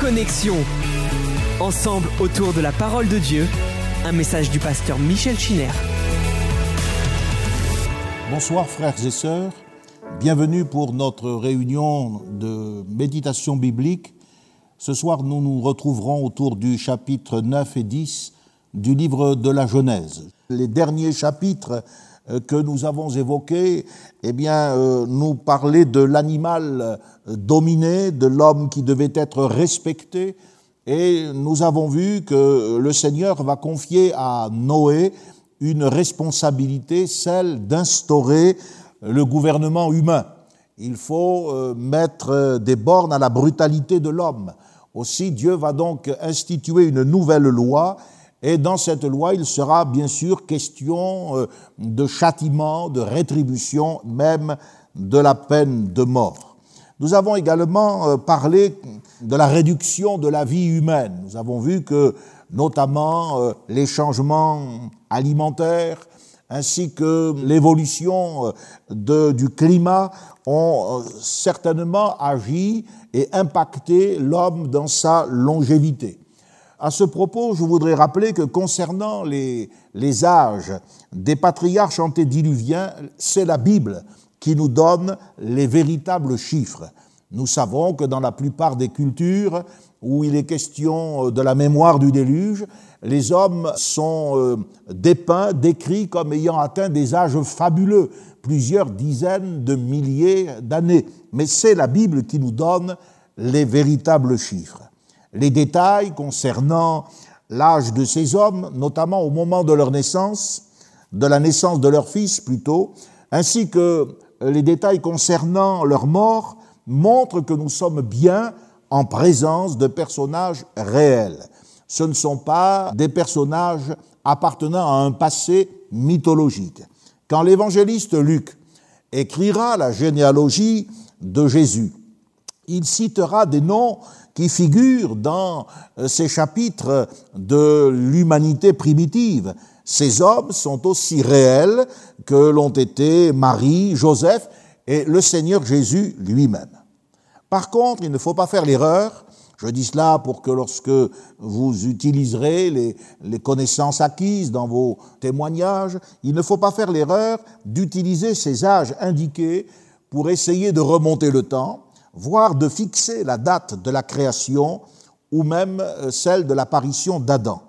Connexion. Ensemble autour de la parole de Dieu, un message du pasteur Michel Chiner. Bonsoir frères et sœurs, bienvenue pour notre réunion de méditation biblique. Ce soir, nous nous retrouverons autour du chapitre 9 et 10 du livre de la Genèse. Les derniers chapitres que nous avons évoqués, eh bien, euh, nous parlaient de l'animal euh, dominé, de l'homme qui devait être respecté, et nous avons vu que le Seigneur va confier à Noé une responsabilité, celle d'instaurer le gouvernement humain. Il faut mettre des bornes à la brutalité de l'homme. Aussi, Dieu va donc instituer une nouvelle loi et dans cette loi, il sera bien sûr question euh, de châtiment, de rétribution, même de la peine de mort. Nous avons également euh, parlé de la réduction de la vie humaine. Nous avons vu que notamment euh, les changements alimentaires ainsi que l'évolution du climat ont certainement agi et impacté l'homme dans sa longévité. À ce propos, je voudrais rappeler que concernant les, âges des patriarches antédiluviens, c'est la Bible qui nous donne les véritables chiffres. Nous savons que dans la plupart des cultures où il est question de la mémoire du déluge, les hommes sont euh, dépeints, décrits comme ayant atteint des âges fabuleux, plusieurs dizaines de milliers d'années. Mais c'est la Bible qui nous donne les véritables chiffres les détails concernant l'âge de ces hommes, notamment au moment de leur naissance, de la naissance de leur fils plutôt, ainsi que les détails concernant leur mort, montrent que nous sommes bien en présence de personnages réels. Ce ne sont pas des personnages appartenant à un passé mythologique. Quand l'évangéliste Luc écrira la généalogie de Jésus, il citera des noms qui figurent dans euh, ces chapitres de l'humanité primitive. Ces hommes sont aussi réels que l'ont été Marie, Joseph et le Seigneur Jésus lui-même. Par contre, il ne faut pas faire l'erreur, je dis cela pour que lorsque vous utiliserez les, les, connaissances acquises dans vos témoignages, il ne faut pas faire l'erreur d'utiliser ces âges indiqués pour essayer de remonter le temps voire de fixer la date de la création ou même euh, celle de l'apparition d'Adam.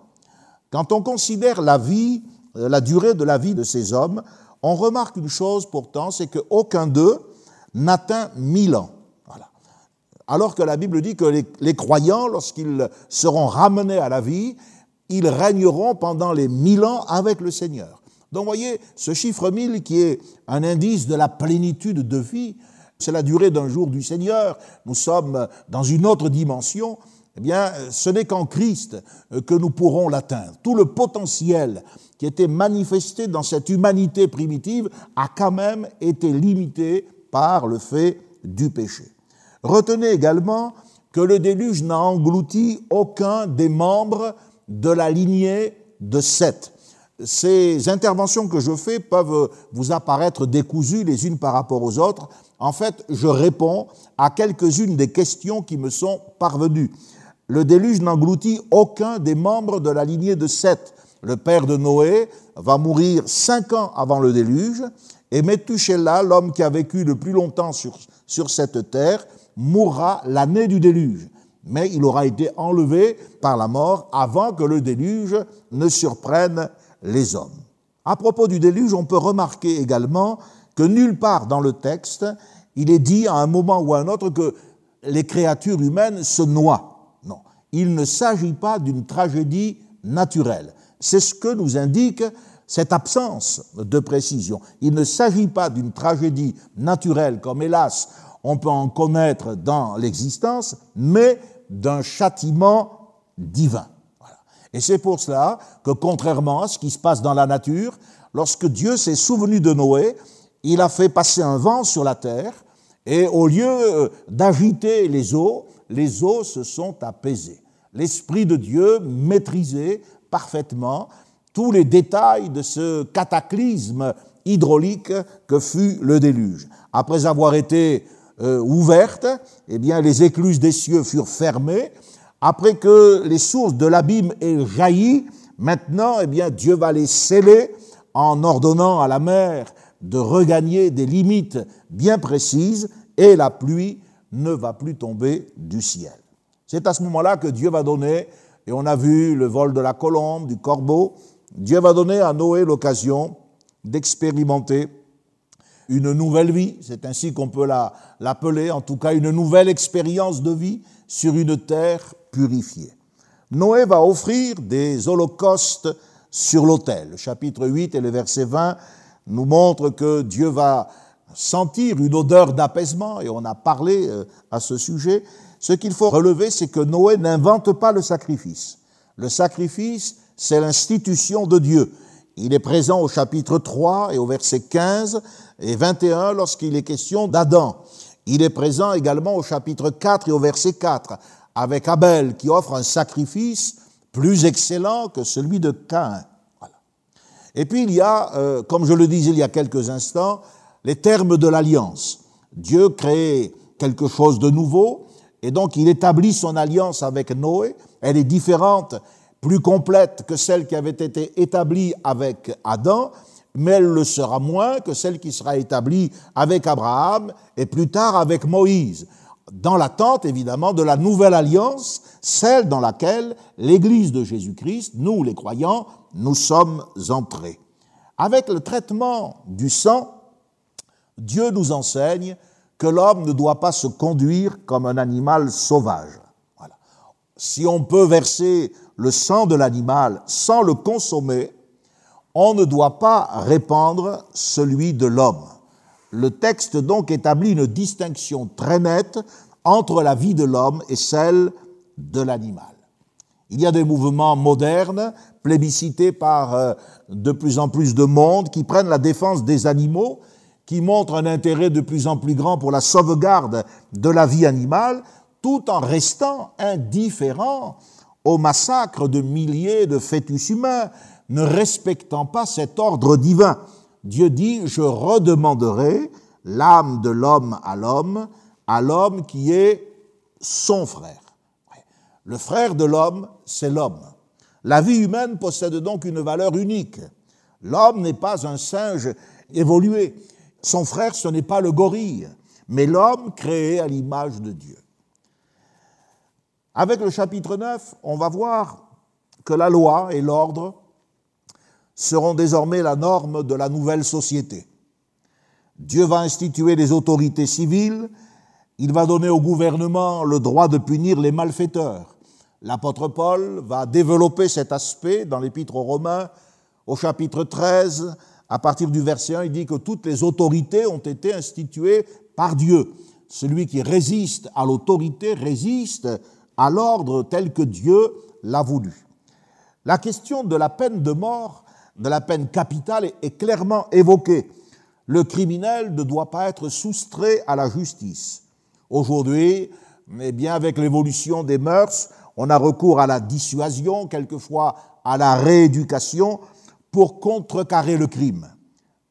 Quand on considère la vie, euh, la durée de la vie de ces hommes, on remarque une chose pourtant, c'est qu'aucun d'eux n'atteint mille ans. Voilà. Alors que la Bible dit que les, croyants, lorsqu'ils seront ramenés à la vie, ils régneront pendant les mille ans avec le Seigneur. Donc voyez, ce chiffre mille qui est un indice de la plénitude de vie, c'est la durée d'un jour du Seigneur, nous sommes dans une autre dimension, eh bien, ce n'est qu'en Christ que nous pourrons l'atteindre. Tout le potentiel qui était manifesté dans cette humanité primitive a quand même été limité par le fait du péché. Retenez également que le déluge n'a englouti aucun des membres de la lignée de Seth. Ces interventions que je fais peuvent vous apparaître décousues les unes par rapport aux autres, en fait, je réponds à quelques-unes des questions qui me sont parvenues. Le déluge n'engloutit aucun des membres de la lignée de Seth. Le père de Noé va mourir cinq ans avant le déluge, et Methuselah, l'homme qui a vécu le plus longtemps sur, sur cette terre, mourra l'année du déluge. Mais il aura été enlevé par la mort avant que le déluge ne surprenne les hommes. À propos du déluge, on peut remarquer également que nulle part dans le texte, il est dit à un moment ou à un autre que les créatures humaines se noient. Non, il ne s'agit pas d'une tragédie naturelle. C'est ce que nous indique cette absence de précision. Il ne s'agit pas d'une tragédie naturelle, comme hélas on peut en connaître dans l'existence, mais d'un châtiment divin. Et c'est pour cela que, contrairement à ce qui se passe dans la nature, lorsque Dieu s'est souvenu de Noé, il a fait passer un vent sur la terre, et au lieu euh, d'agiter les eaux, les eaux se sont apaisées. L'Esprit de Dieu maîtrisait parfaitement tous les détails de ce cataclysme hydraulique que fut le déluge. Après avoir été euh, ouverte, eh bien, les écluses des cieux furent fermées, Après que les sources de l'abîme aient jailli, maintenant, eh bien, Dieu va les sceller en ordonnant à la mer de regagner des limites bien précises et la pluie ne va plus tomber du ciel. C'est à ce moment-là que Dieu va donner, et on a vu le vol de la colombe, du corbeau, Dieu va donner à Noé l'occasion d'expérimenter une nouvelle vie, c'est ainsi qu'on peut l'appeler, en tout cas une nouvelle expérience de vie sur une terre purifiée. Noé va offrir des holocaustes sur l'autel. Le chapitre 8 et le verset 20 nous montrent que Dieu va sentir une odeur d'apaisement, et on a parlé euh, à ce sujet. Ce qu'il faut relever, c'est que Noé n'invente pas le sacrifice. Le sacrifice, c'est l'institution de Dieu. Il est présent au chapitre 3 et au verset 15 et 21 lorsqu'il est question d'Adam. Il est présent également au chapitre 4 et au verset 4 avec Abel qui offre un sacrifice plus excellent que celui de Caïn. Et puis il y a, euh, comme je le disais il y a quelques instants, les termes de l'alliance. Dieu crée quelque chose de nouveau et donc il établit son alliance avec Noé. Elle est différente, plus complète que celle qui avait été établie avec Adam, mais elle le sera moins que celle qui sera établie avec Abraham et plus tard avec Moïse, dans l'attente évidemment de la nouvelle alliance, celle dans laquelle l'Église de Jésus-Christ, nous les croyants, nous sommes entrés. Avec le traitement du sang, Dieu nous enseigne que l'homme ne doit pas se conduire comme un animal sauvage. Voilà. Si on peut verser le sang de l'animal sans le consommer, on ne doit pas répandre celui de l'homme. Le texte donc établit une distinction très nette entre la vie de l'homme et celle de l'animal. Il y a des mouvements modernes, plébiscités par euh, de plus en plus de monde, qui prennent la défense des animaux, qui montrent un intérêt de plus en plus grand pour la sauvegarde de la vie animale, tout en restant indifférents au massacre de milliers de fœtus humains, ne respectant pas cet ordre divin. Dieu dit, je redemanderai l'âme de l'homme à l'homme, à l'homme qui est son frère. Le frère de l'homme, c'est l'homme. La vie humaine possède donc une valeur unique. L'homme n'est pas un singe évolué. Son frère, ce n'est pas le gorille, mais l'homme créé à l'image de Dieu. Avec le chapitre 9, on va voir que la loi et l'ordre seront désormais la norme de la nouvelle société. Dieu va instituer des autorités civiles, il va donner au gouvernement le droit de punir les malfaiteurs. L'apôtre Paul va développer cet aspect dans l'épître aux Romains au chapitre 13, à partir du verset 1, il dit que toutes les autorités ont été instituées par Dieu. Celui qui résiste à l'autorité résiste à l'ordre tel que Dieu l'a voulu. La question de la peine de mort de la peine capitale est clairement évoquée. Le criminel ne doit pas être soustrait à la justice. Aujourd'hui, eh bien, avec l'évolution des mœurs, on a recours à la dissuasion, quelquefois à la rééducation, pour contrecarrer le crime.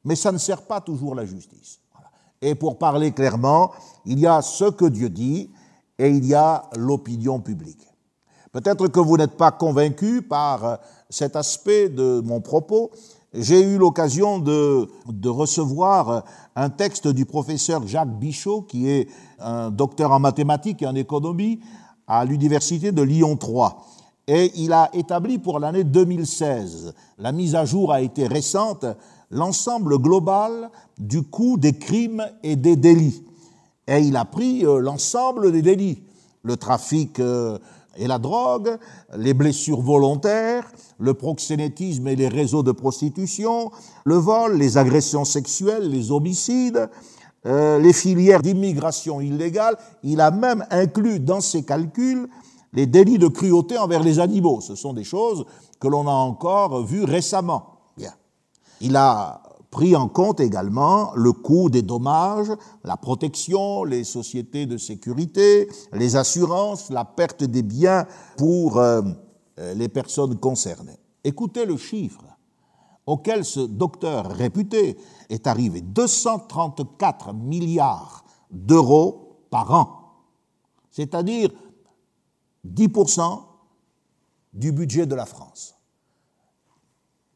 Mais ça ne sert pas toujours la justice. Et pour parler clairement, il y a ce que Dieu dit et il y a l'opinion publique. Peut-être que vous n'êtes pas convaincu par cet aspect de mon propos, j'ai eu l'occasion de, de, recevoir un texte du professeur Jacques Bichot, qui est un docteur en mathématiques et en économie à l'université de Lyon 3. Et il a établi pour l'année 2016, la mise à jour a été récente, l'ensemble global du coût des crimes et des délits. Et il a pris euh, l'ensemble des délits, le trafic euh, et la drogue, les blessures volontaires, le proxénétisme et les réseaux de prostitution, le vol, les agressions sexuelles, les homicides, euh, les filières d'immigration illégale. Il a même inclus dans ses calculs les délits de cruauté envers les animaux. Ce sont des choses que l'on a encore vues récemment. Bien. Il a pris en compte également le coût des dommages, la protection, les sociétés de sécurité, les assurances, la perte des biens pour euh, euh, les personnes concernées. Écoutez le chiffre auquel ce docteur réputé est arrivé 234 milliards d'euros par an, c'est-à-dire 10% du budget de la France.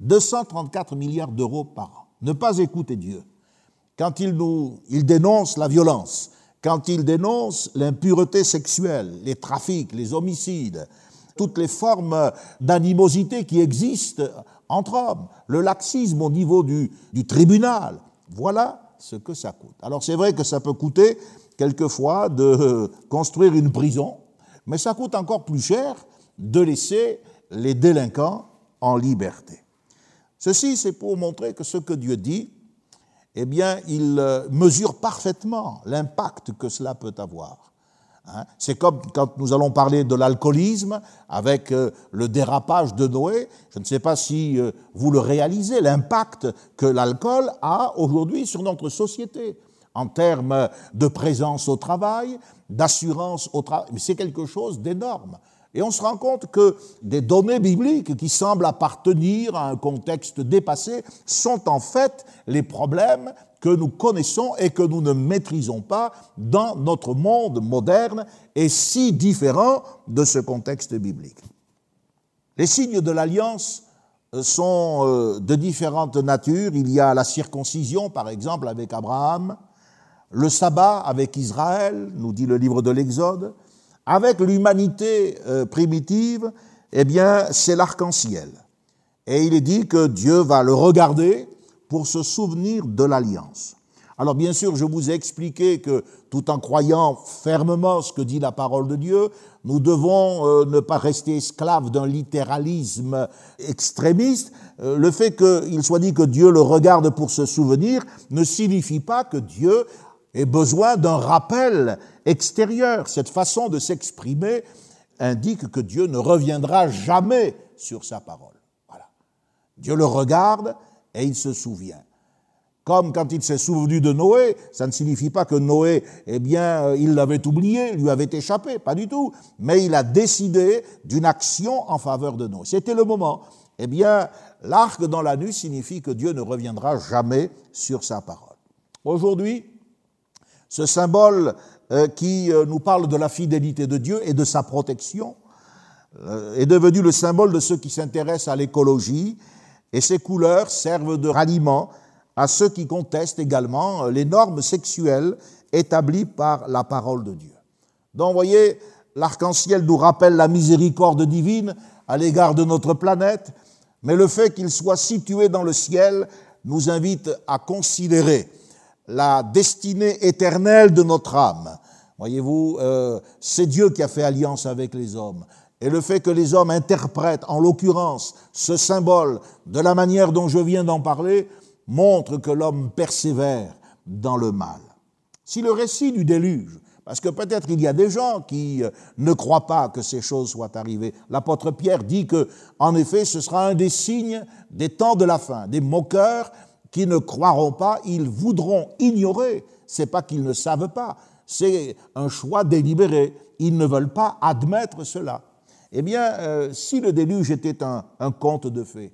234 milliards d'euros par an. Ne pas écouter Dieu. Quand il, nous, il dénonce la violence, quand il dénonce l'impureté sexuelle, les trafics, les homicides, toutes les formes d'animosité qui existent entre hommes, le laxisme au niveau du, tribunal, voilà ce que ça coûte. Alors c'est vrai que ça peut coûter quelquefois de construire une prison, mais ça coûte encore plus cher de laisser les délinquants en liberté. Ceci, c'est pour montrer que ce que Dieu dit, eh bien, il euh, mesure parfaitement l'impact que cela peut avoir. Hein. C'est comme quand nous allons parler de l'alcoolisme avec euh, le dérapage de Noé. Je ne sais pas si euh, vous le réalisez, l'impact que l'alcool a aujourd'hui sur notre société en termes de présence au travail, d'assurance au travail. C'est quelque chose d'énorme. Et on se rend compte que des données bibliques qui semblent appartenir à un contexte dépassé sont en fait les problèmes que nous connaissons et que nous ne maîtrisons pas dans notre monde moderne et si différent de ce contexte biblique. Les signes de l'alliance sont euh, de différentes natures. Il y a la circoncision, par exemple, avec Abraham, le sabbat avec Israël, nous dit le livre de l'Exode, avec l'humanité euh, primitive, eh bien, c'est l'arc-en-ciel. Et il est dit que Dieu va le regarder pour se souvenir de l'alliance. Alors bien sûr, je vous ai expliqué que tout en croyant fermement ce que dit la parole de Dieu, nous devons euh, ne pas rester esclaves d'un littéralisme extrémiste. Euh, le fait qu'il soit dit que Dieu le regarde pour se souvenir ne signifie pas que Dieu ait besoin d'un rappel extérieur. Cette façon de s'exprimer indique que Dieu ne reviendra jamais sur sa parole. Voilà. Dieu le regarde et il se souvient. Comme quand il s'est souvenu de Noé, ça ne signifie pas que Noé, eh bien, euh, il l'avait oublié, lui avait échappé, pas du tout. Mais il a décidé d'une action en faveur de Noé. C'était le moment. Eh bien, l'arc dans la nuit signifie que Dieu ne reviendra jamais sur sa parole. Aujourd'hui, ce symbole euh, qui euh, nous parle de la fidélité de Dieu et de sa protection, est devenu le symbole de ceux qui s'intéressent à l'écologie, et ces couleurs servent de ralliement à ceux qui contestent également les normes sexuelles établies par la parole de Dieu. Donc, vous voyez, l'arc-en-ciel nous rappelle la miséricorde divine à l'égard de notre planète, mais le fait qu'il soit situé dans le ciel nous invite à considérer la destinée éternelle de notre âme. Voyez-vous, euh, c'est Dieu qui a fait alliance avec les hommes. Et le fait que les hommes interprètent, en l'occurrence, ce symbole de la manière dont je viens d'en parler, montre que l'homme persévère dans le mal. Si le récit du déluge, parce que peut-être il y a des gens qui euh, ne croient pas que ces choses soient arrivées. L'apôtre Pierre dit que, en effet, ce sera un des signes des temps de la fin, des moqueurs qui ne croiront pas, ils voudront ignorer. C'est pas qu'ils ne savent pas, c'est un choix délibéré. Ils ne veulent pas admettre cela. Eh bien, euh, si le déluge était un, conte de fées,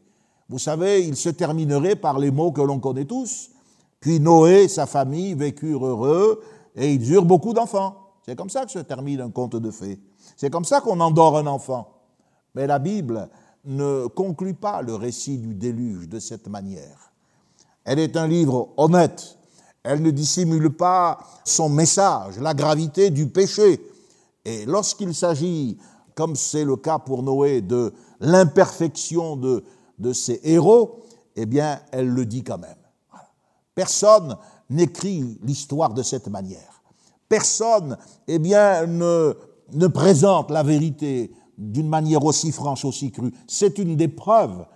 vous savez, il se terminerait par les mots que l'on connaît tous. Puis Noé et sa famille vécurent heureux et ils eurent beaucoup d'enfants. C'est comme ça que se termine un conte de fées. C'est comme ça qu'on endort un enfant. Mais la Bible ne conclut pas le récit du déluge de cette manière. Elle est un livre honnête. Elle ne dissimule pas son message, la gravité du péché. Et lorsqu'il s'agit, comme c'est le cas pour Noé, de l'imperfection de, de ses héros, eh bien, elle le dit quand même. Personne n'écrit l'histoire de cette manière. Personne, eh bien, ne, ne présente la vérité d'une manière aussi franche, aussi crue. C'est une des preuves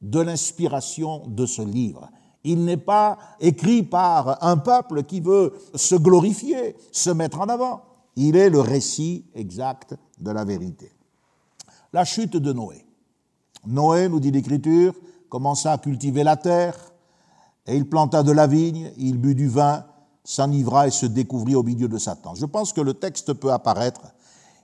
de l'inspiration de ce livre. Il n'est pas écrit par un peuple qui veut se glorifier, se mettre en avant. Il est le récit exact de la vérité. La chute de Noé. Noé, nous dit l'Écriture, commença à cultiver la terre, et il planta de la vigne, il but du vin, s'enivra et se découvrit au milieu de Satan. Je pense que le texte peut apparaître.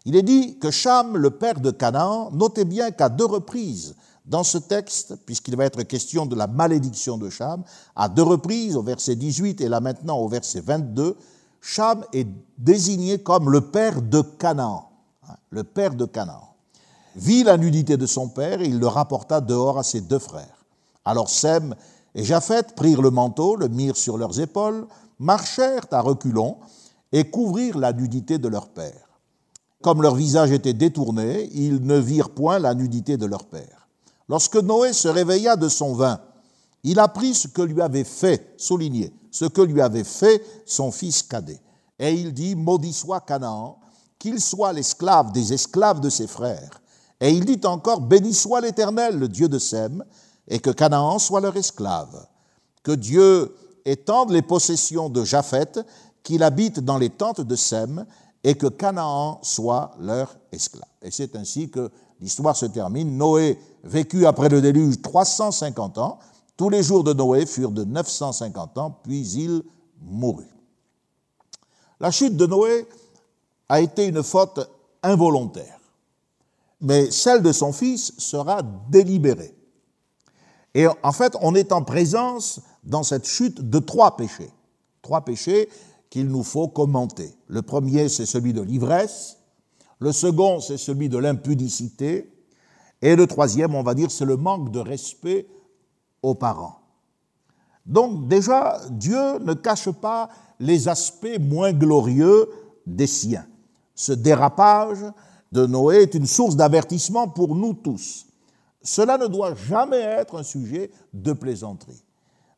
Il est dit que Cham, le père de Canaan, notait bien qu'à deux reprises, dans ce texte, puisqu'il va être question de la malédiction de Cham, à deux reprises, au verset 18 et là maintenant au verset 22, Cham est désigné comme le père de Canaan. hein, le père de Canaan, vit la nudité de son père et il le rapporta dehors à ses deux frères. Alors Sem et Japheth prirent le manteau, le mirent sur leurs épaules, marchèrent à reculons et couvrirent la nudité de leur père. Comme leur visage était détourné, ils ne virent point la nudité de leur père. Lorsque Noé se réveilla de son vin, il apprit ce que lui avait fait, souligné, ce que lui avait fait son fils cadet. Et il dit, maudit soit Canaan, qu'il soit l'esclave des esclaves de ses frères. Et il dit encore, béni soit l'Éternel, le Dieu de Sem, et que Canaan soit leur esclave. Que Dieu étende les possessions de Japheth, qu'il habite dans les tentes de Sem, et que Canaan soit leur esclave. Et c'est ainsi que l'histoire se termine. Noé vécut après le déluge 350 ans. Tous les jours de Noé furent de 950 ans, puis il mourut. La chute de Noé a été une faute involontaire, mais celle de son fils sera délibérée. Et en fait, on est en présence dans cette chute de trois péchés. Trois péchés qu'il nous faut commenter. Le premier, c'est celui de l'ivresse. Le second, c'est celui de l'impudicité. Et le troisième, on va dire, c'est le manque de respect aux parents. Donc déjà, Dieu ne cache pas les aspects moins glorieux des siens. Ce dérapage de Noé est une source d'avertissement pour nous tous. Cela ne doit jamais être un sujet de plaisanterie.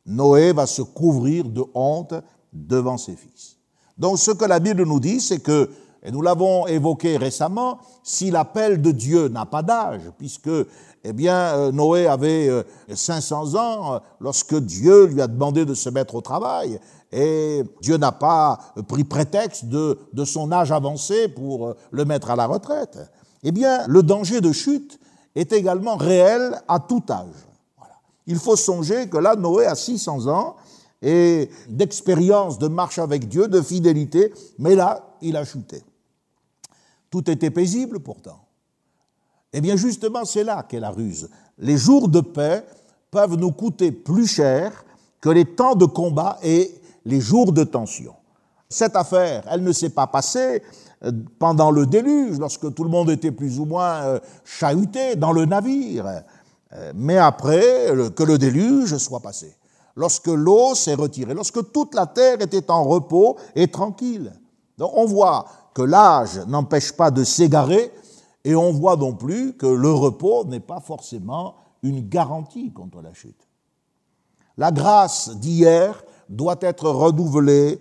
Noé va se couvrir de honte devant ses fils. Donc ce que la Bible nous dit, c'est que, et nous l'avons évoqué récemment, si l'appel de Dieu n'a pas d'âge, puisque eh bien, euh, Noé avait 500 euh, ans euh, lorsque Dieu lui a demandé de se mettre au travail, et Dieu n'a pas pris prétexte de, de son âge avancé pour le mettre à la retraite. Eh bien, le danger de chute est également réel à tout âge. Il faut songer que là, Noé a 600 ans, et d'expérience de marche avec Dieu, de fidélité, mais là, il a chuté. Tout était paisible pourtant. Eh bien justement, c'est là qu'est la ruse. Les jours de paix peuvent nous coûter plus cher que les temps de combat et les jours de tension. Cette affaire, elle ne s'est pas passée euh, pendant le déluge, lorsque tout le monde était plus ou moins euh, chahuté dans le navire, euh, mais après que le déluge soit passé lorsque l'eau s'est retirée, lorsque toute la terre était en repos et tranquille. Donc on voit que l'âge n'empêche pas de s'égarer et on voit non plus que le repos n'est pas forcément une garantie contre la chute. La grâce d'hier doit être renouvelée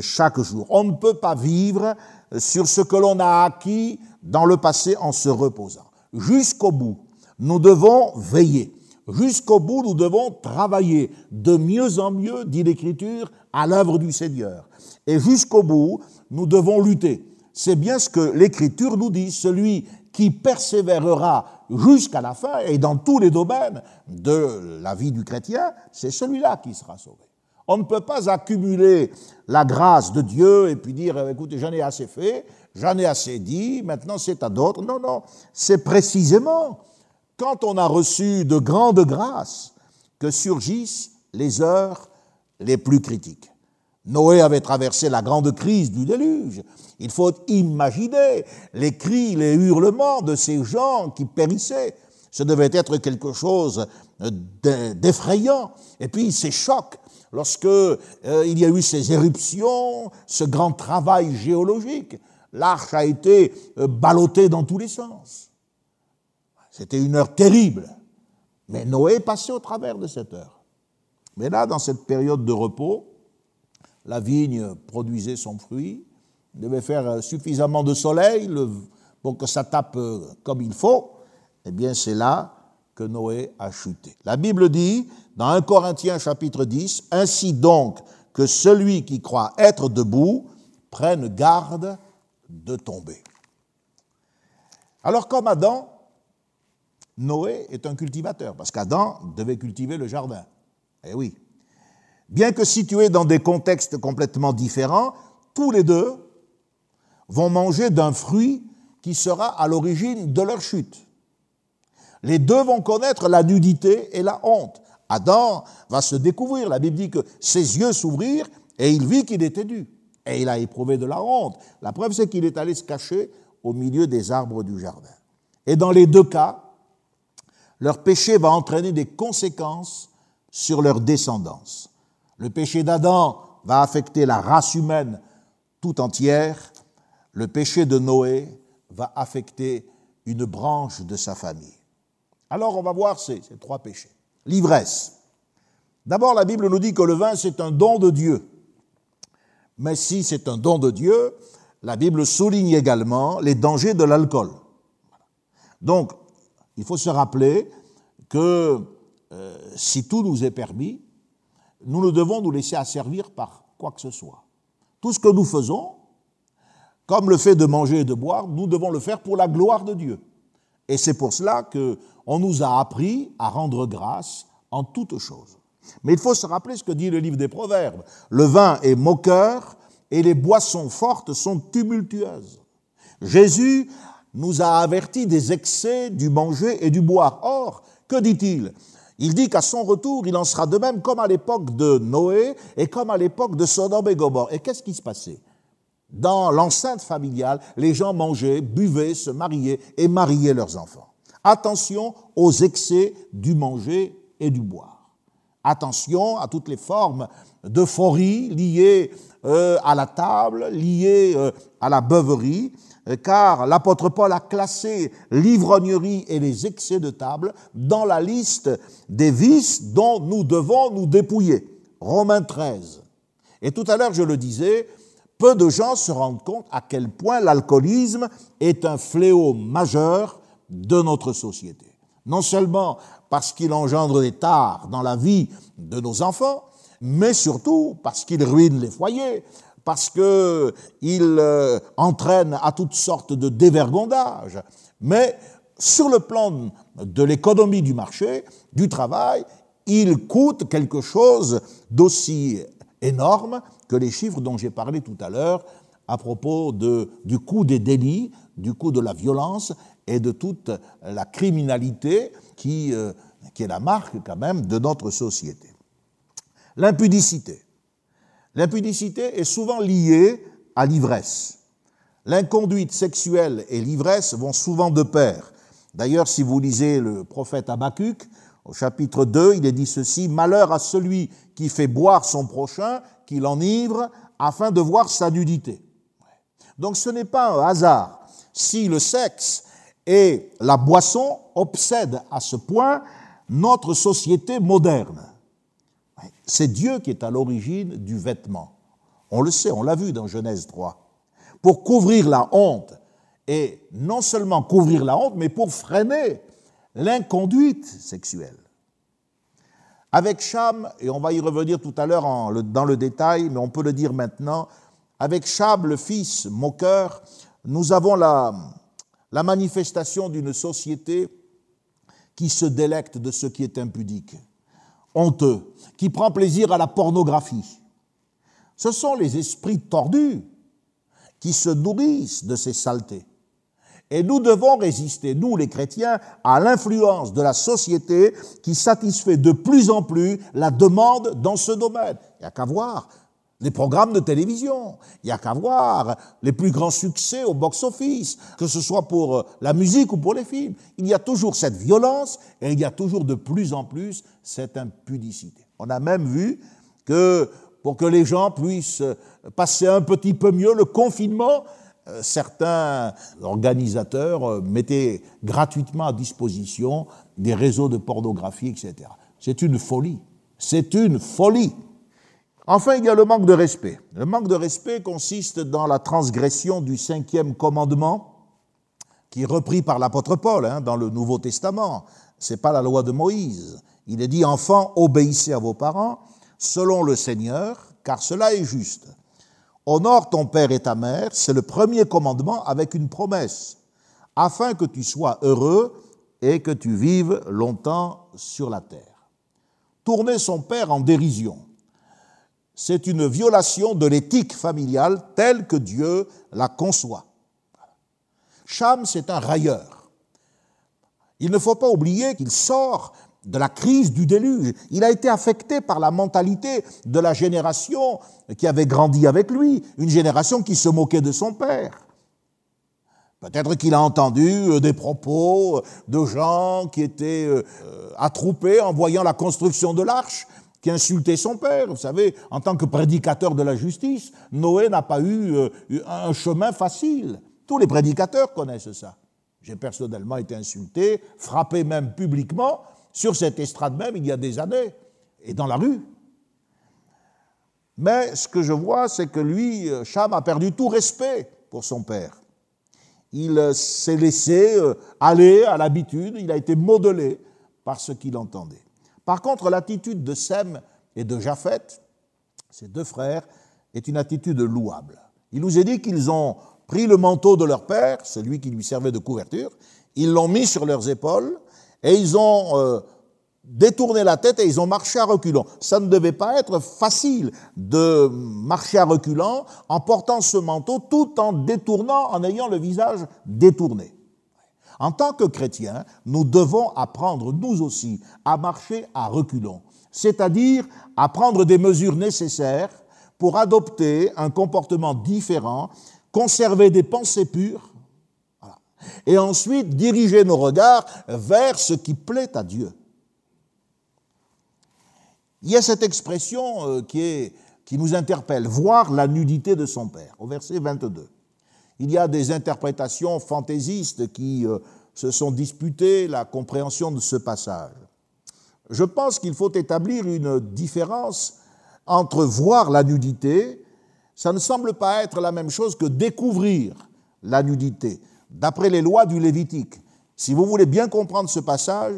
chaque jour. On ne peut pas vivre sur ce que l'on a acquis dans le passé en se reposant. Jusqu'au bout, nous devons veiller. Jusqu'au bout, nous devons travailler de mieux en mieux, dit l'Écriture, à l'œuvre du Seigneur. Et jusqu'au bout, nous devons lutter. C'est bien ce que l'Écriture nous dit. Celui qui persévérera jusqu'à la fin et dans tous les domaines de la vie du chrétien, c'est celui-là qui sera sauvé. On ne peut pas accumuler la grâce de Dieu et puis dire, écoutez, j'en ai assez fait, j'en ai assez dit, maintenant c'est à d'autres. Non, non, c'est précisément quand on a reçu de grandes grâces que surgissent les heures les plus critiques. Noé avait traversé la grande crise du déluge. Il faut imaginer les cris, les hurlements de ces gens qui périssaient. Ce devait être quelque chose d'effrayant. Et puis ces chocs, lorsque euh, il y a eu ces éruptions, ce grand travail géologique, l'arche a été euh, ballottée dans tous les sens. C'était une heure terrible. Mais Noé passait au travers de cette heure. Mais là, dans cette période de repos, la vigne produisait son fruit, il devait faire suffisamment de soleil pour que ça tape euh, comme il faut. Eh bien, c'est là que Noé a chuté. La Bible dit, dans 1 Corinthiens chapitre 10, Ainsi donc que celui qui croit être debout prenne garde de tomber. Alors comme Adam, Noé est un cultivateur, parce qu'Adam devait cultiver le jardin. Eh oui. Bien que situés dans des contextes complètement différents, tous les deux vont manger d'un fruit qui sera à l'origine de leur chute. Les deux vont connaître la nudité et la honte. Adam va se découvrir. La Bible dit que ses yeux s'ouvrirent et il vit qu'il était nu. Et il a éprouvé de la honte. La preuve, c'est qu'il est allé se cacher au milieu des arbres du jardin. Et dans les deux cas, leur péché va entraîner des conséquences sur leur descendance. Le péché d'Adam va affecter la race humaine tout entière. Le péché de Noé va affecter une branche de sa famille. Alors on va voir ces, trois péchés. L'ivresse. D'abord, la Bible nous dit que le vin, c'est un don de Dieu. Mais si c'est un don de Dieu, la Bible souligne également les dangers de l'alcool. Donc, il faut se rappeler que euh, si tout nous est permis, nous ne devons nous laisser asservir par quoi que ce soit. Tout ce que nous faisons, comme le fait de manger et de boire, nous devons le faire pour la gloire de Dieu. Et c'est pour cela qu'on nous a appris à rendre grâce en toutes choses. Mais il faut se rappeler ce que dit le livre des Proverbes. Le vin est moqueur et les boissons fortes sont tumultueuses. Jésus nous a avertis des excès du manger et du boire. Or, que dit-il? Il dit qu'à son retour, il en sera de même comme à l'époque de Noé et comme à l'époque de Sodome et Gomorre. Et qu'est-ce qui se passait? Dans l'enceinte familiale, les gens mangeaient, buvaient, se mariaient et mariaient leurs enfants. Attention aux excès du manger et du boire. Attention à toutes les formes d'euphorie liées euh, à la table, liées euh, à la beuverie, car l'apôtre Paul a classé l'ivrognerie et les excès de table dans la liste des vices dont nous devons nous dépouiller. Romains 13. Et tout à l'heure, je le disais, peu de gens se rendent compte à quel point l'alcoolisme est un fléau majeur de notre société. Non seulement parce qu'il engendre des tares dans la vie de nos enfants, mais surtout parce qu'il ruine les foyers, parce qu'il euh, entraîne à toutes sortes de dévergondage. Mais sur le plan de l'économie du marché, du travail, il coûte quelque chose d'aussi énorme que les chiffres dont j'ai parlé tout à l'heure à propos du coût des délits, du coût de la violence et de toute la criminalité qui, euh, qui est la marque quand même de notre société. L'impudicité. L'impudicité est souvent liée à l'ivresse. L'inconduite sexuelle et l'ivresse vont souvent de pair. D'ailleurs, si vous lisez le prophète Habakkuk, au chapitre 2, il est dit ceci, Malheur à celui qui fait boire son prochain, qui l'enivre, afin de voir sa nudité. Donc ce n'est pas un hasard si le sexe et la boisson obsèdent à ce point notre société moderne. C'est Dieu qui est à l'origine du vêtement. On le sait, on l'a vu dans Genèse 3. Pour couvrir la honte, et non seulement couvrir la honte, mais pour freiner l'inconduite sexuelle. Avec Cham, et on va y revenir tout à l'heure dans le détail, mais on peut le dire maintenant, avec Cham, le fils moqueur, nous avons la, la manifestation d'une société qui se délecte de ce qui est impudique, honteux, qui prend plaisir à la pornographie. Ce sont les esprits tordus qui se nourrissent de ces saletés. Et nous devons résister, nous les chrétiens, à l'influence de la société qui satisfait de plus en plus la demande dans ce domaine. Il n'y a qu'à voir les programmes de télévision. Il n'y a qu'à voir les plus grands succès au box-office, que ce soit pour euh, la musique ou pour les films. Il y a toujours cette violence et il y a toujours de plus en plus cette impudicité. On a même vu que pour que les gens puissent euh, passer un petit peu mieux le confinement, euh, certains organisateurs mettaient gratuitement à disposition des réseaux de pornographie, etc. C'est une folie. C'est une folie. Enfin, il y a le manque de respect. Le manque de respect consiste dans la transgression du cinquième commandement, qui est repris par l'apôtre Paul hein, dans le Nouveau Testament. C'est pas la loi de Moïse. Il est dit enfants, obéissez à vos parents selon le Seigneur, car cela est juste. Honore ton père et ta mère, c'est le premier commandement avec une promesse, afin que tu sois heureux et que tu vives longtemps sur la terre. Tourner son père en dérision c'est une violation de l'éthique familiale telle que Dieu la conçoit. Cham, c'est un railleur. Il ne faut pas oublier qu'il sort de la crise du déluge. Il a été affecté par la mentalité de la génération qui avait grandi avec lui, une génération qui se moquait de son père. Peut-être qu'il a entendu euh, des propos de gens qui étaient euh, attroupés en voyant la construction de l'arche, qui insultaient son père. Vous savez, en tant que prédicateur de la justice, Noé n'a pas eu un chemin facile. Tous les prédicateurs connaissent ça. J'ai personnellement été insulté, frappé même publiquement, sur cette estrade même il y a des années, et dans la rue. Mais ce que je vois, c'est que lui, Cham, a perdu tout respect pour son père. Il euh, s'est laissé euh, aller à l'habitude, il a été modelé par ce qu'il entendait. Par contre, l'attitude de Sem et de Japhet, ces deux frères, est une attitude louable. Il nous est dit qu'ils ont pris le manteau de leur père, celui qui lui servait de couverture, ils l'ont mis sur leurs épaules et ils ont euh, détourné la tête et ils ont marché à reculons. Ça ne devait pas être facile de marcher à reculons en portant ce manteau tout en détournant, en ayant le visage détourné. En tant que chrétiens, nous devons apprendre, nous aussi, à marcher à reculons, c'est-à-dire à prendre des mesures nécessaires pour adopter un comportement différent conserver des pensées pures, et ensuite diriger nos regards vers ce qui plaît à Dieu. Il y a cette expression euh, qui, qui nous interpelle, voir la nudité de son Père, au verset 22. Il y a des interprétations fantaisistes qui euh, se sont disputées la compréhension de ce passage. Je pense qu'il faut établir une différence entre voir la nudité ça ne semble pas être la même chose que découvrir la nudité, d'après les lois du Lévitique. Si vous voulez bien comprendre ce passage,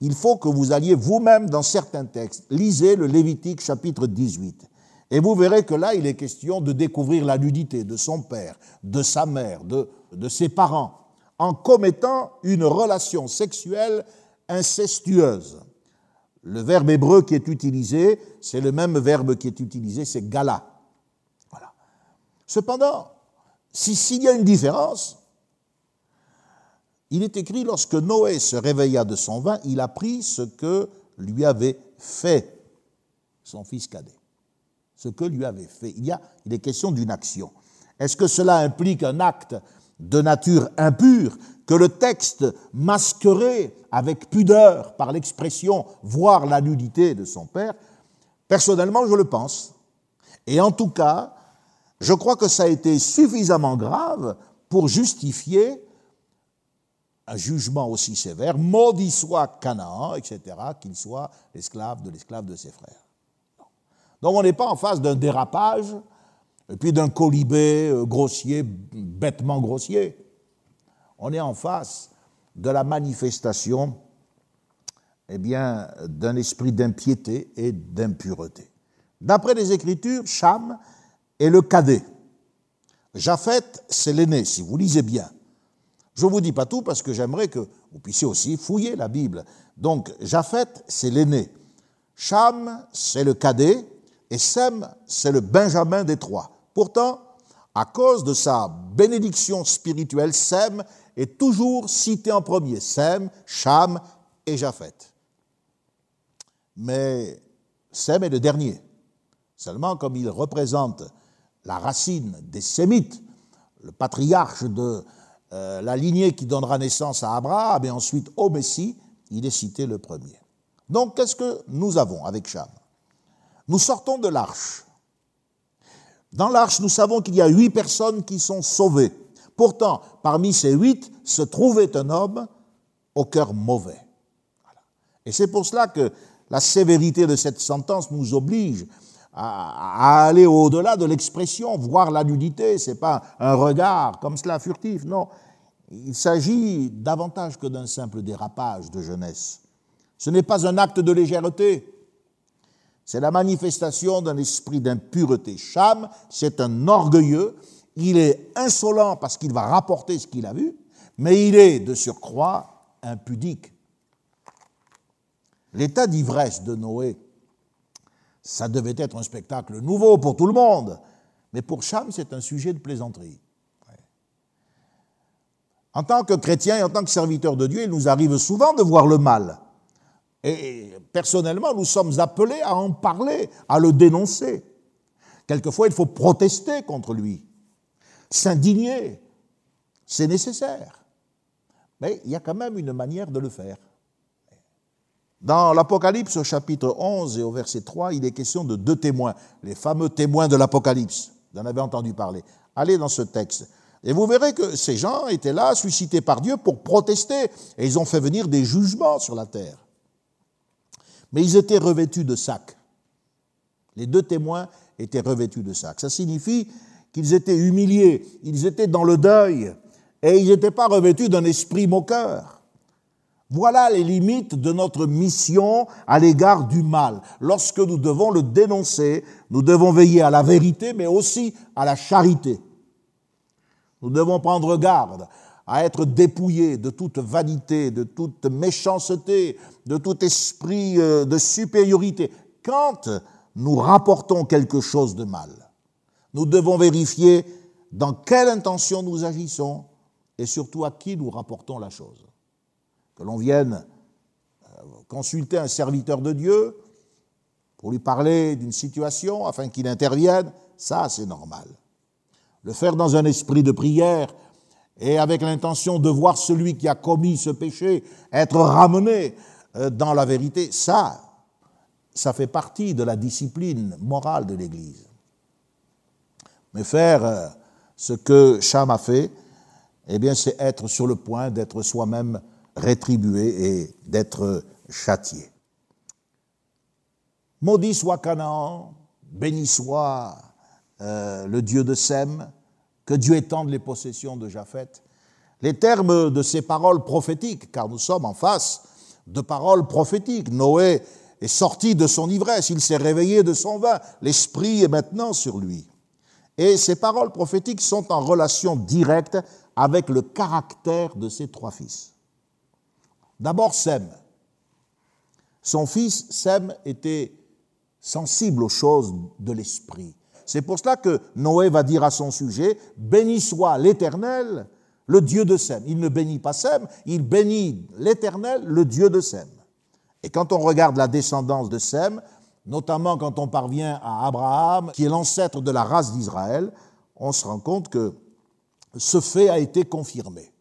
il faut que vous alliez vous-même dans certains textes. Lisez le Lévitique chapitre 18. Et vous verrez que là, il est question de découvrir la nudité de son père, de sa mère, de, ses parents, en commettant une relation sexuelle incestueuse. Le verbe hébreu qui est utilisé, c'est le même verbe qui est utilisé, c'est gala. Cependant, s'il y a une différence, il est écrit lorsque Noé se réveilla de son vin, il apprit ce que lui avait fait son fils cadet. Ce que lui avait fait. Il, y a, est question d'une action. Est-ce que cela implique un acte de nature impure que le texte masquerait avec pudeur par l'expression voir la nudité de son père? Personnellement, je le pense. Et en tout cas, je crois que ça a été suffisamment grave pour justifier un jugement aussi sévère, maudit soit Canaan, etc., qu'il soit l'esclave de l'esclave de ses frères. Donc on n'est pas en face d'un dérapage et puis d'un colibé euh, grossier, bêtement grossier. On est en face de la manifestation eh d'un esprit d'impiété et d'impureté. D'après les Écritures, Cham et le cadet. Japhet, c'est l'aîné, si vous lisez bien. Je ne vous dis pas tout parce que j'aimerais que vous puissiez aussi fouiller la Bible. Donc, Japhet, c'est l'aîné. Cham, c'est le cadet. Et Sem, c'est le Benjamin des trois. Pourtant, à cause de sa bénédiction spirituelle, Sem est toujours cité en premier. Sem, Cham et Japhet. Mais Sem est le dernier. Seulement, comme il représente la racine des Sémites, le patriarche de euh, la lignée qui donnera naissance à Abraham et ensuite au Messie, il est cité le premier. Donc qu'est-ce que nous avons avec Cham? Nous sortons de l'arche. Dans l'arche, nous savons qu'il y a huit personnes qui sont sauvées. Pourtant, parmi ces huit se trouvait un homme au cœur mauvais. Et c'est pour cela que la sévérité de cette sentence nous oblige à, aller au-delà de l'expression, voir la nudité, c'est pas un regard comme cela furtif, non. Il s'agit davantage que d'un simple dérapage de jeunesse. Ce n'est pas un acte de légèreté, c'est la manifestation d'un esprit d'impureté. Cham, c'est un orgueilleux, il est insolent parce qu'il va rapporter ce qu'il a vu, mais il est de surcroît impudique. L'état d'ivresse de Noé ça devait être un spectacle nouveau pour tout le monde. Mais pour Cham, c'est un sujet de plaisanterie. En tant que chrétien et en tant que serviteur de Dieu, il nous arrive souvent de voir le mal. Et personnellement, nous sommes appelés à en parler, à le dénoncer. Quelquefois, il faut protester contre lui, s'indigner. C'est nécessaire. Mais il y a quand même une manière de le faire. Dans l'Apocalypse au chapitre 11 et au verset 3, il est question de deux témoins, les fameux témoins de l'Apocalypse. Vous en avez entendu parler. Allez dans ce texte. Et vous verrez que ces gens étaient là, suscités par Dieu pour protester, et ils ont fait venir des jugements sur la terre. Mais ils étaient revêtus de sacs. Les deux témoins étaient revêtus de sacs. Ça signifie qu'ils étaient humiliés, ils étaient dans le deuil, et ils n'étaient pas revêtus d'un esprit moqueur. Voilà les limites de notre mission à l'égard du mal. Lorsque nous devons le dénoncer, nous devons veiller à la vérité, mais aussi à la charité. Nous devons prendre garde à être dépouillés de toute vanité, de toute méchanceté, de tout esprit euh, de supériorité. Quand nous rapportons quelque chose de mal, nous devons vérifier dans quelle intention nous agissons et surtout à qui nous rapportons la chose que l'on vienne euh, consulter un serviteur de Dieu pour lui parler d'une situation afin qu'il intervienne, ça c'est normal. Le faire dans un esprit de prière et avec l'intention de voir celui qui a commis ce péché être ramené euh, dans la vérité, ça, ça fait partie de la discipline morale de l'Église. Mais faire euh, ce que Cham a fait, eh bien, c'est être sur le point d'être soi-même rétribuer et d'être châtié. Maudit soit Canaan, béni soit euh, le Dieu de Sem, que Dieu étende les possessions de Japheth. Les termes de ces paroles prophétiques, car nous sommes en face de paroles prophétiques. Noé est sorti de son ivresse, il s'est réveillé de son vin, l'Esprit est maintenant sur lui. Et ces paroles prophétiques sont en relation directe avec le caractère de ses trois fils. D'abord Sem. Son fils Sem était sensible aux choses de l'esprit. C'est pour cela que Noé va dire à son sujet, Béni soit l'Éternel, le Dieu de Sem. Il ne bénit pas Sem, il bénit l'Éternel, le Dieu de Sem. Et quand on regarde la descendance de Sem, notamment quand on parvient à Abraham, qui est l'ancêtre de la race d'Israël, on se rend compte que ce fait a été confirmé.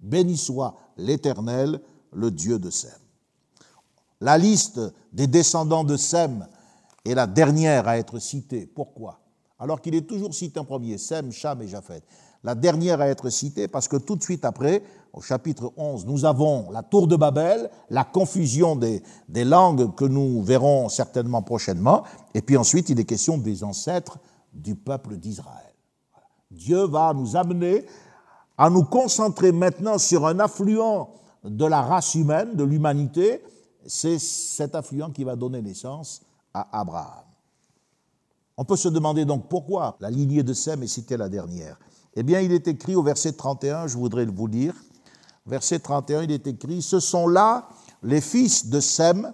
Béni soit l'Éternel, le Dieu de Sem. La liste des descendants de Sem est la dernière à être citée. Pourquoi? Alors qu'il est toujours cité en premier, Sem, Cham et Japhet. La dernière à être citée parce que tout de suite après, au chapitre 11, nous avons la tour de Babel, la confusion des, des langues que nous verrons certainement prochainement, et puis ensuite il est question des ancêtres du peuple d'Israël. Dieu va nous amener à nous concentrer maintenant sur un affluent de la race humaine, de l'humanité, c'est cet affluent qui va donner naissance à Abraham. On peut se demander donc pourquoi la lignée de Sem est citée la dernière. Eh bien, il est écrit au verset 31, je voudrais vous lire. Verset 31, il est écrit Ce sont là les fils de Sem,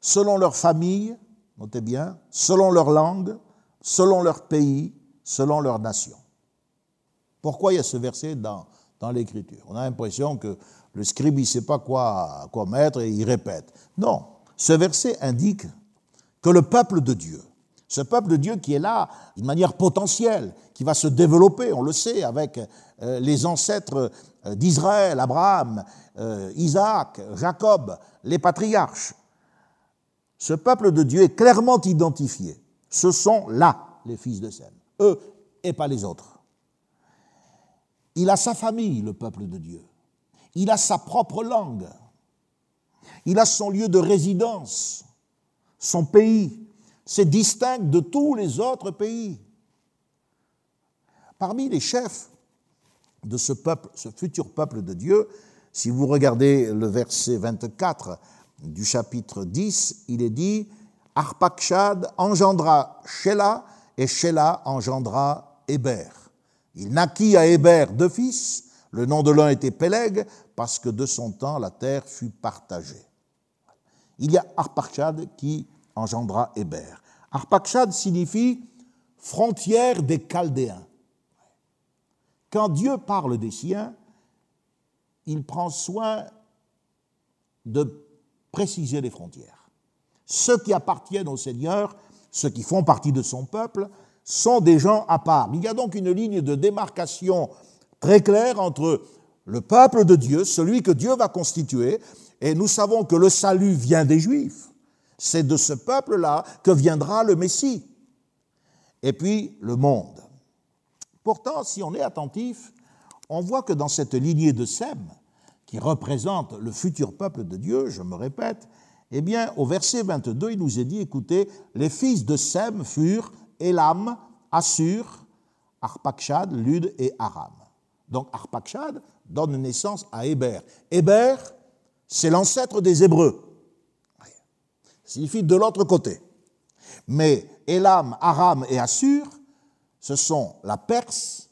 selon leur famille, notez bien, selon leur langue, selon leur pays, selon leur nation. Pourquoi il y a ce verset dans, dans l'Écriture? On a l'impression que le scribe, il ne sait pas quoi, quoi mettre et il répète. Non, ce verset indique que le peuple de Dieu, ce peuple de Dieu qui est là d'une manière potentielle, qui va se développer, on le sait, avec euh, les ancêtres euh, d'Israël, Abraham, euh, Isaac, Jacob, les patriarches. Ce peuple de Dieu est clairement identifié. Ce sont là les fils de Sem, eux et pas les autres. Il a sa famille, le peuple de Dieu. Il a sa propre langue. Il a son lieu de résidence, son pays. C'est distinct de tous les autres pays. Parmi les chefs de ce peuple, ce futur peuple de Dieu, si vous regardez le verset 24 du chapitre 10, il est dit Arpakshad engendra Shelah et Shelah engendra Héber. Il naquit à Héber deux fils. Le nom de l'un était Péleg, parce que de son temps la terre fut partagée. Il y a Arpachad qui engendra Héber. Arpachad signifie frontière des Chaldéens. Quand Dieu parle des siens, il prend soin de préciser les frontières. Ceux qui appartiennent au Seigneur, ceux qui font partie de son peuple, sont des gens à part. Il y a donc une ligne de démarcation très claire entre le peuple de Dieu, celui que Dieu va constituer, et nous savons que le salut vient des Juifs. C'est de ce peuple-là que viendra le Messie. Et puis le monde. Pourtant, si on est attentif, on voit que dans cette lignée de Sem, qui représente le futur peuple de Dieu, je me répète, eh bien, au verset 22, il nous est dit, écoutez, les fils de Sem furent Elam, Assur, Arpakshad, Lud et Aram. Donc Arpakshad donne naissance à Héber. Héber, c'est l'ancêtre des Hébreux. signifie de l'autre côté. Mais Elam, Aram et Assur, ce sont la Perse,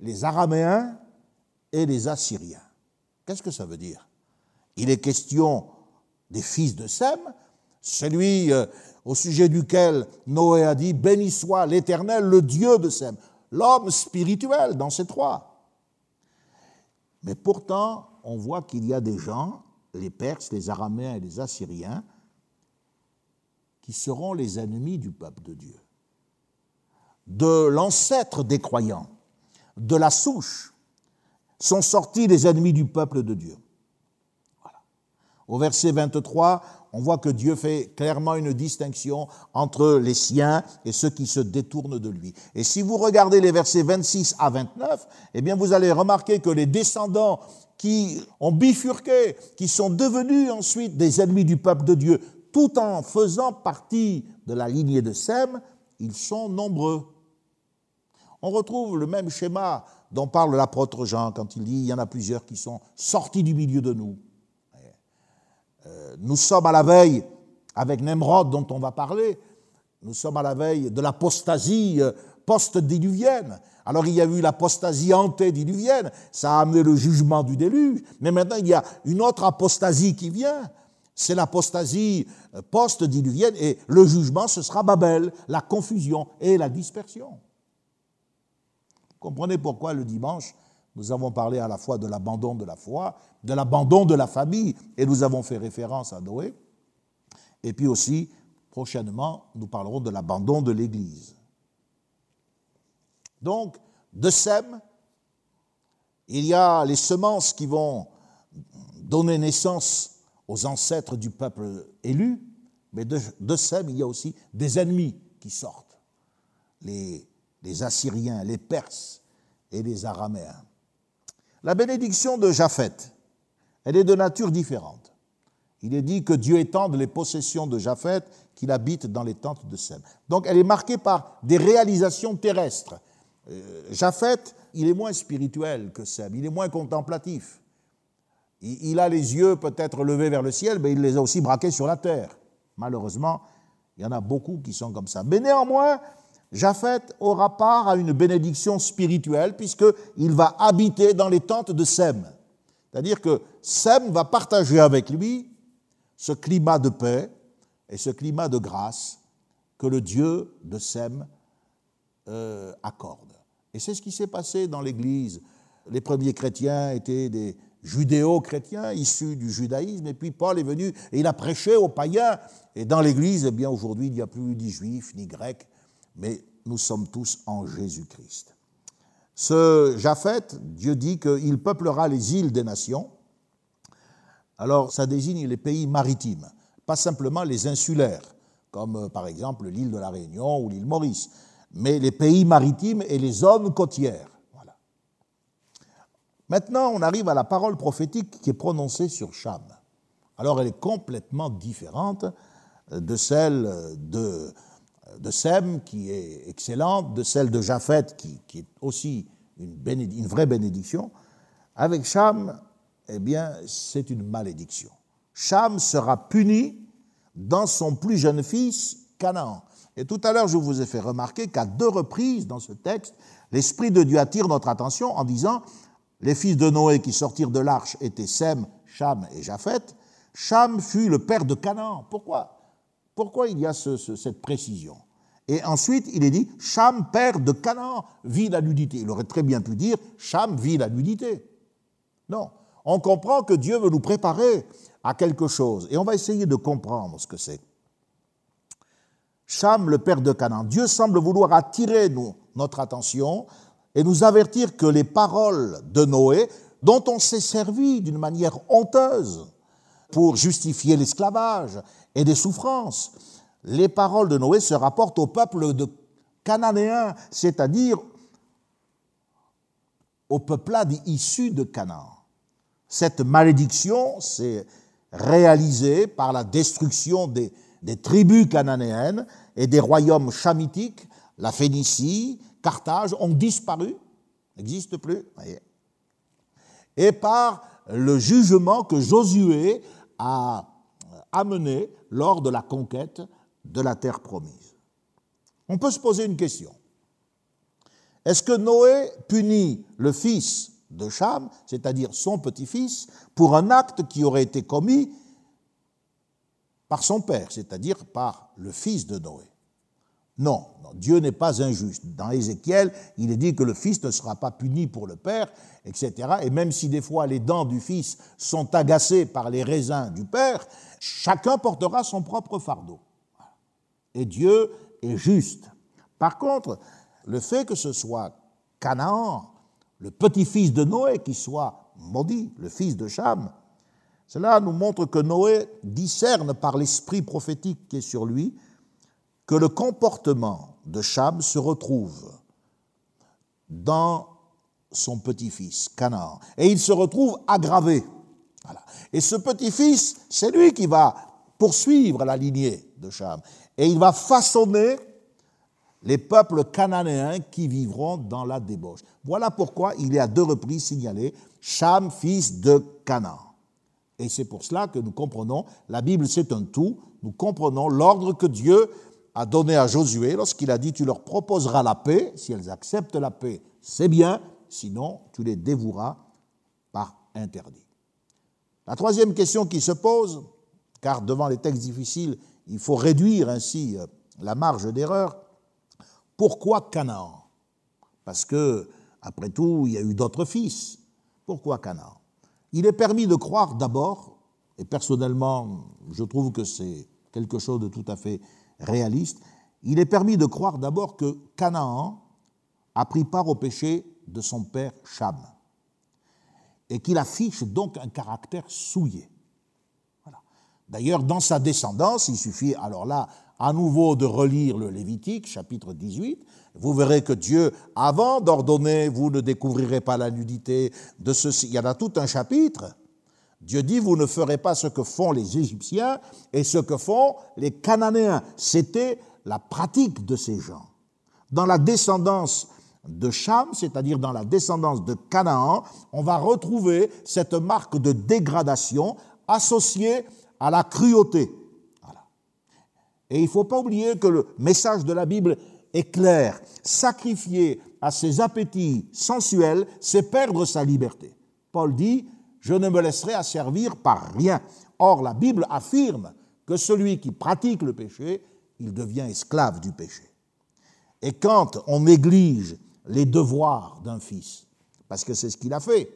les Araméens et les Assyriens. Qu'est-ce que ça veut dire? Il est question des fils de Sem, celui euh, au sujet duquel Noé a dit Béni soit l'Éternel, le Dieu de Sem, l'homme spirituel dans ces trois. Mais pourtant, on voit qu'il y a des gens, les Perses, les Araméens et les Assyriens, qui seront les ennemis du peuple de Dieu, de l'ancêtre des croyants, de la souche, sont sortis les ennemis du peuple de Dieu. Au verset 23, on voit que Dieu fait clairement une distinction entre les siens et ceux qui se détournent de lui. Et si vous regardez les versets 26 à 29, eh bien vous allez remarquer que les descendants qui ont bifurqué, qui sont devenus ensuite des ennemis du peuple de Dieu, tout en faisant partie de la lignée de Sem, ils sont nombreux. On retrouve le même schéma dont parle l'apôtre Jean quand il dit il y en a plusieurs qui sont sortis du milieu de nous. Euh, nous sommes à la veille, avec Nemrod dont on va parler, nous sommes à la veille de l'apostasie euh, post-diluvienne. Alors il y a eu l'apostasie antédiluvienne, ça a amené le jugement du déluge, mais maintenant il y a une autre apostasie qui vient, c'est l'apostasie euh, post-diluvienne, et le jugement, ce sera Babel, la confusion et la dispersion. Comprenez pourquoi le dimanche, nous avons parlé à la fois de l'abandon de la foi, de l'abandon de la famille, et nous avons fait référence à Noé. Et puis aussi, prochainement, nous parlerons de l'abandon de l'Église. Donc, de Sem, il y a les semences qui vont donner naissance aux ancêtres du peuple élu, mais de, Sem, il y a aussi des ennemis qui sortent, les Assyriens, les Perses et les Araméens. La bénédiction de Japheth, elle est de nature différente. Il est dit que Dieu étende les possessions de Japheth, qu'il habite dans les tentes de Sem. Donc elle est marquée par des réalisations terrestres. Euh, Japheth, il est moins spirituel que Sem, il est moins contemplatif. Il a les yeux peut-être levés vers le ciel, mais il les a aussi braqués sur la terre. Malheureusement, il y en a beaucoup qui sont comme ça. Mais néanmoins, Japheth aura part à une bénédiction spirituelle puisqu'il va habiter dans les tentes de Sem. C'est-à-dire que Sem va partager avec lui ce climat de paix et ce climat de grâce que le Dieu de Sem euh, accorde. Et c'est ce qui s'est passé dans l'Église. Les premiers chrétiens étaient des, judéo-chrétien issu du judaïsme, et puis Paul est venu et il a prêché aux païens. Et dans l'Église, eh bien aujourd'hui, il n'y a plus ni juifs ni grecs, mais nous sommes tous en Jésus-Christ. Ce Japheth, Dieu dit qu'il peuplera les îles des nations. Alors, ça désigne les pays maritimes, pas simplement les insulaires, comme euh, par exemple l'île de la Réunion ou l'île Maurice, mais les pays maritimes et les zones côtières. Maintenant, on arrive à la parole prophétique qui est prononcée sur Cham. Alors, elle est complètement différente de celle de, de Sem, qui est excellente, de celle de Japheth, qui, est aussi une, une, vraie bénédiction. Avec Cham, eh bien, c'est une malédiction. Cham sera puni dans son plus jeune fils, Canaan. Et tout à l'heure, je vous ai fait remarquer qu'à deux reprises dans ce texte, l'Esprit de Dieu attire notre attention en disant les fils de Noé qui sortirent de l'arche étaient Sem, Cham et Japheth. Cham fut le père de Canaan. Pourquoi? Pourquoi il y a cette précision? Et ensuite, il est dit Cham, père de Canaan, vit la nudité. Il aurait très bien pu dire Cham vit la nudité. Non. On comprend que Dieu veut nous préparer à quelque chose. Et on va essayer de comprendre ce que c'est. Cham, le père de Canaan. Dieu semble vouloir attirer notre attention et nous avertir que les paroles de Noé, dont on s'est servi d'une manière honteuse pour justifier l'esclavage et des souffrances, les paroles de Noé se rapportent au peuple de Cananéens, c'est-à-dire au peuplade issu de Canaan. Cette malédiction s'est réalisée par la destruction des, des tribus cananéennes et des royaumes chamitiques, la Phénicie, Carthage, ont disparu, n'existent plus, et par le jugement que Josué a amené lors de la conquête de la terre promise. On peut se poser une question. Est-ce que Noé punit le fils de Cham, c'est-à-dire son petit-fils, pour un acte qui aurait été commis par son père, c'est-à-dire par le fils de Noé? Non, Dieu n'est pas injuste. Dans Ézéchiel, il est dit que le fils ne sera pas puni pour le père, etc. Et même si des fois les dents du fils sont agacées par les raisins du père, chacun portera son propre fardeau. Et Dieu est juste. Par contre, le fait que ce soit Canaan, le petit-fils de Noé, qui soit maudit, le fils de Cham, cela nous montre que Noé discerne par l'esprit prophétique qui est sur lui que le comportement de Cham se retrouve dans son petit-fils, Canaan, et il se retrouve aggravé. Et ce petit-fils, c'est lui qui va poursuivre la lignée de Cham, et il va façonner les peuples cananéens qui vivront dans la débauche. Voilà pourquoi il est à deux reprises signalé Cham, fils de Canaan. Et c'est pour cela que nous comprenons, la Bible c'est un tout, nous comprenons l'ordre que Dieu a donné à Josué lorsqu'il a dit Tu leur proposeras la paix, si elles acceptent la paix, c'est bien, sinon tu les dévoueras par interdit. La troisième question qui se pose, car devant les textes difficiles, il faut réduire ainsi euh, la marge d'erreur, pourquoi Canaan? Parce que, après tout, il y a eu d'autres fils. Pourquoi Canaan? Il est permis de croire d'abord, et personnellement, je trouve que c'est quelque chose de tout à fait réaliste, il est permis de croire d'abord que Canaan a pris part au péché de son père Cham et qu'il affiche donc un caractère souillé. D'ailleurs, dans sa descendance, il suffit alors là à nouveau de relire le Lévitique, chapitre 18. Vous verrez que Dieu, avant d'ordonner, vous ne découvrirez pas la nudité de ceci, il y en a tout un chapitre Dieu dit, vous ne ferez pas ce que font les Égyptiens et ce que font les Cananéens. C'était la pratique de ces gens. Dans la descendance de Cham, c'est-à-dire dans la descendance de Canaan, on va retrouver cette marque de dégradation associée à la cruauté. Et il ne faut pas oublier que le message de la Bible est clair. Sacrifier à ses appétits sensuels, c'est perdre sa liberté. Paul dit, je ne me laisserai asservir par rien. Or, la Bible affirme que celui qui pratique le péché, il devient esclave du péché. Et quand on néglige les devoirs d'un fils, parce que c'est ce qu'il a fait,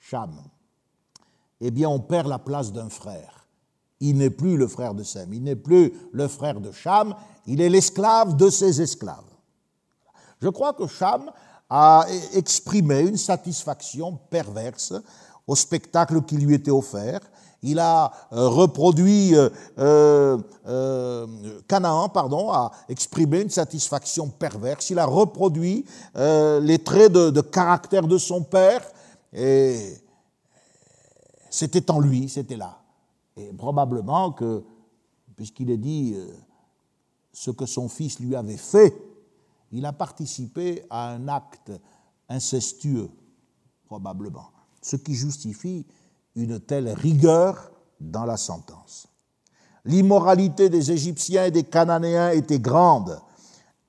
Cham, eh bien on perd la place d'un frère. Il n'est plus le frère de Sem, il n'est plus le frère de Cham, il est l'esclave de ses esclaves. Je crois que Cham a exprimé une satisfaction perverse au spectacle qui lui était offert. Il a euh, reproduit, euh, euh, Canaan, pardon, a exprimé une satisfaction perverse. Il a reproduit les traits de, caractère de son père et c'était en lui, c'était là. Et probablement que, puisqu'il est dit ce que son fils lui avait fait, il a participé à un acte incestueux, probablement ce qui justifie une telle rigueur dans la sentence. L'immoralité des Égyptiens et des Cananéens était grande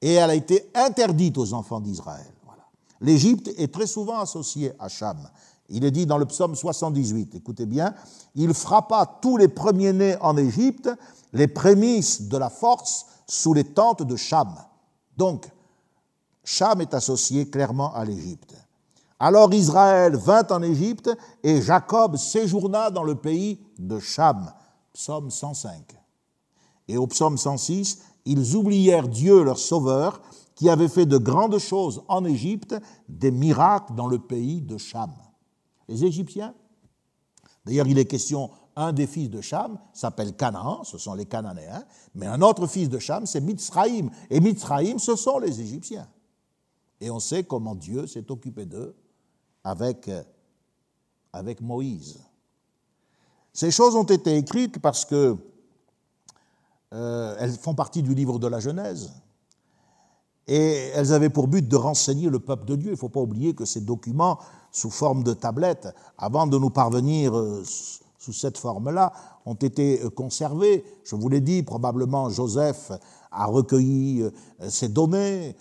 et elle a été interdite aux enfants d'Israël. L'Égypte est très souvent associée à Cham. Il est dit dans le psaume 78, écoutez bien, il frappa tous les premiers-nés en Égypte, les prémices de la force sous les tentes de Cham. Donc, Cham est associé clairement à l'Égypte. Alors Israël vint en Égypte et Jacob séjourna dans le pays de Cham. Psaume 105. Et au psaume 106, Ils oublièrent Dieu, leur sauveur, qui avait fait de grandes choses en Égypte, des miracles dans le pays de Cham. Les Égyptiens, d'ailleurs il est question, un des fils de Cham s'appelle Canaan, ce sont les Cananéens, mais un autre fils de Cham, c'est Mitzraïm, et Mitzraïm, ce sont les Égyptiens. Et on sait comment Dieu s'est occupé d'eux avec, avec Moïse. Ces choses ont été écrites parce que euh, elles font partie du livre de la Genèse. Et elles avaient pour but de renseigner le peuple de Dieu. Il ne faut pas oublier que ces documents, sous forme de tablettes, avant de nous parvenir euh, sous cette forme-là, ont été euh, conservés. Je vous l'ai dit, probablement Joseph a recueilli ces données,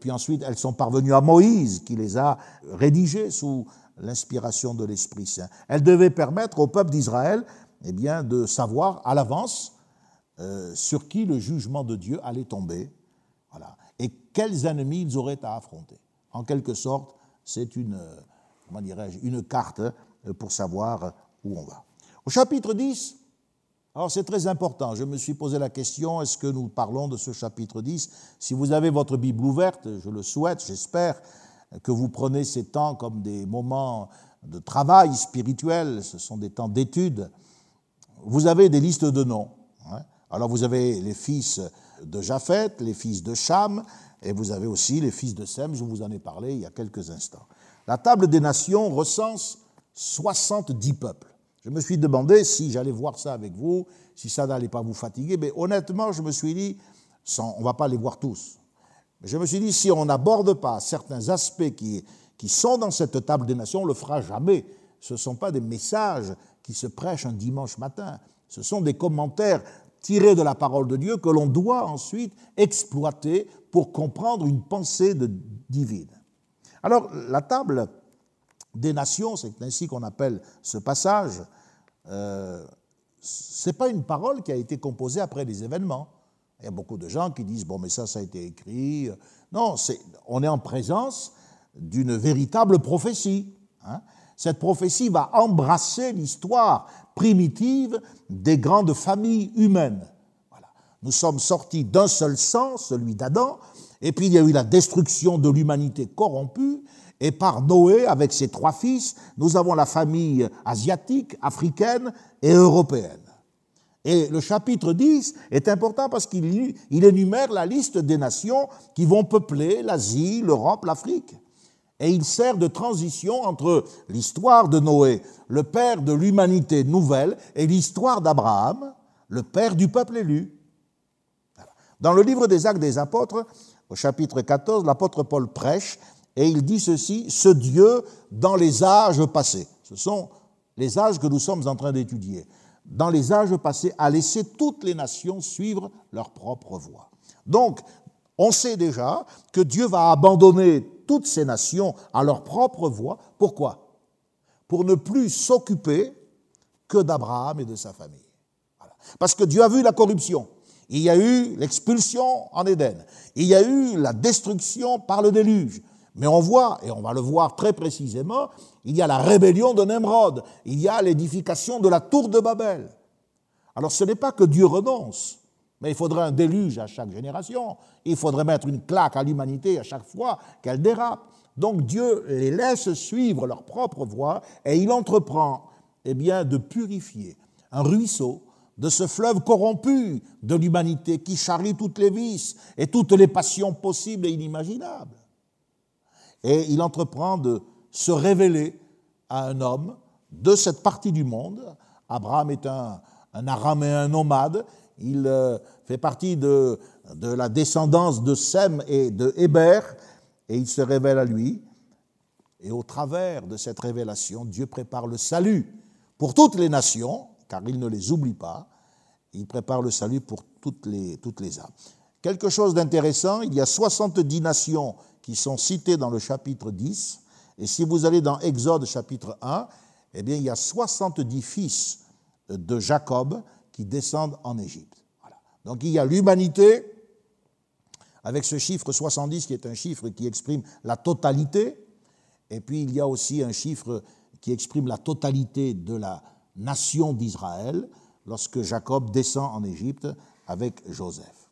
puis ensuite elles sont parvenues à Moïse qui les a rédigées sous l'inspiration de l'Esprit Saint. Elles devaient permettre au peuple d'Israël eh bien, de savoir à l'avance euh, sur qui le jugement de Dieu allait tomber, voilà, et quels ennemis ils auraient à affronter. En quelque sorte, c'est une, euh, comment dirais-je, une carte euh, pour savoir où on va. Au chapitre 10, alors c'est très important, je me suis posé la question, est-ce que nous parlons de ce chapitre 10 Si vous avez votre Bible ouverte, je le souhaite, j'espère que vous prenez ces temps comme des moments de travail spirituel, ce sont des temps d'étude, vous avez des listes de noms. Hein. Alors vous avez les fils de Japheth, les fils de Cham, et vous avez aussi les fils de Sem, je vous en ai parlé il y a quelques instants. La table des nations recense 70 peuples. Je me suis demandé si j'allais voir ça avec vous, si ça n'allait pas vous fatiguer, mais honnêtement, je me suis dit, on ne va pas les voir tous. Je me suis dit, si on n'aborde pas certains aspects qui, sont dans cette table des nations, on ne le fera jamais. Ce ne sont pas des messages qui se prêchent un dimanche matin. Ce sont des commentaires tiré de la parole de Dieu que l'on doit ensuite exploiter pour comprendre une pensée de divine. Alors, la table des nations, c'est ainsi qu'on appelle ce passage, euh, ce n'est pas une parole qui a été composée après les événements. Il y a beaucoup de gens qui disent, bon, mais ça, ça a été écrit. Non, on est en présence d'une véritable prophétie. Hein. Cette prophétie va embrasser l'histoire primitive des grandes familles humaines. Voilà. Nous sommes sortis d'un seul sang, celui d'Adam, et puis il y a eu la destruction de l'humanité corrompue, et par Noé, avec ses trois fils, nous avons la famille asiatique, africaine et européenne. Et le chapitre 10 est important parce qu'il énumère la liste des nations qui vont peupler l'Asie, l'Europe, l'Afrique et il sert de transition entre l'histoire de Noé, le père de l'humanité nouvelle, et l'histoire d'Abraham, le père du peuple élu. Dans le livre des Actes des Apôtres, au chapitre 14, l'apôtre Paul prêche et il dit ceci, ce Dieu dans les âges passés, ce sont les âges que nous sommes en train d'étudier, dans les âges passés a laissé toutes les nations suivre leur propre voie. Donc, on sait déjà que Dieu va abandonner toutes ces nations à leur propre voie. Pourquoi? Pour ne plus s'occuper que d'Abraham et de sa famille. Parce que Dieu a vu la corruption. Il y a eu l'expulsion en Éden. Il y a eu la destruction par le déluge. Mais on voit, et on va le voir très précisément, il y a la rébellion de Nemrod, il y a l'édification de la tour de Babel. Alors ce n'est pas que Dieu renonce, mais il faudrait un déluge à chaque génération. Il faudrait mettre une claque à l'humanité à chaque fois qu'elle dérape. Donc Dieu les laisse suivre leur propre voie et il entreprend eh bien, de purifier un ruisseau de ce fleuve corrompu de l'humanité qui charrie toutes les vices et toutes les passions possibles et inimaginables. Et il entreprend de se révéler à un homme de cette partie du monde. Abraham est un, un araméen nomade il euh, fait partie de, la descendance de Sem et de Héber, et il se révèle à lui. Et au travers de cette révélation, Dieu prépare le salut pour toutes les nations, car il ne les oublie pas. Il prépare le salut pour toutes les, âmes. Quelque chose d'intéressant, il y a 70 nations qui sont citées dans le chapitre 10. Et si vous allez dans Exode chapitre 1, eh bien, il y a 70 fils de Jacob qui descendent en Égypte. Donc il y a l'humanité, avec ce chiffre 70 qui est un chiffre qui exprime la totalité, et puis il y a aussi un chiffre qui exprime la totalité de la nation d'Israël lorsque Jacob descend en Égypte avec Joseph.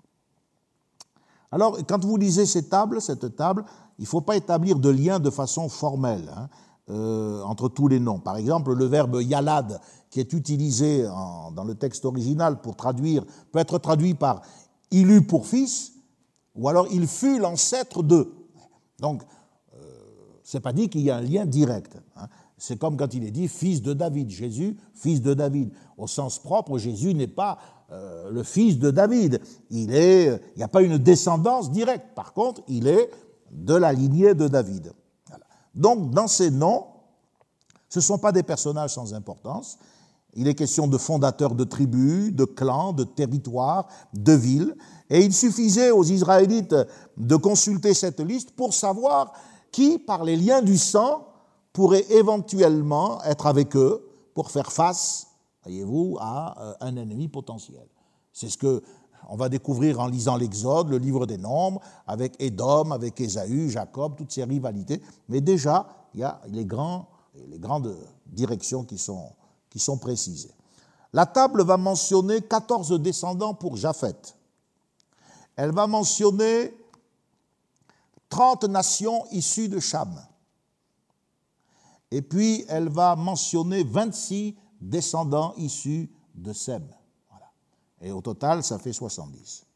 Alors, quand vous lisez ces tables, cette table, il ne faut pas établir de lien de façon formelle hein, euh, entre tous les noms. Par exemple, le verbe yalad, qui est utilisé dans le texte original pour traduire, peut être traduit par il eut pour fils, ou alors il fut l'ancêtre de. Donc, euh, ce n'est pas dit qu'il y a un lien direct. C'est comme quand il est dit fils de David. Jésus, fils de David. Au sens propre, Jésus n'est pas euh, le fils de David. Il il n'y a pas une descendance directe. Par contre, il est de la lignée de David. Donc, dans ces noms, ce ne sont pas des personnages sans importance. Il est question de fondateurs de tribus, de clans, de territoires, de villes. Et il suffisait aux Israélites de consulter cette liste pour savoir qui, par les liens du sang, pourrait éventuellement être avec eux pour faire face, voyez-vous, à euh, un ennemi potentiel. C'est ce que on va découvrir en lisant l'Exode, le livre des Nombres, avec Édom, avec Ésaü, Jacob, toutes ces rivalités. Mais déjà, il y a les, grands, les grandes directions qui sont, qui sont précisées. La table va mentionner 14 descendants pour Japheth. Elle va mentionner 30 nations issues de Cham. Et puis, elle va mentionner 26 descendants issus de Sem. Et au total, ça fait 70.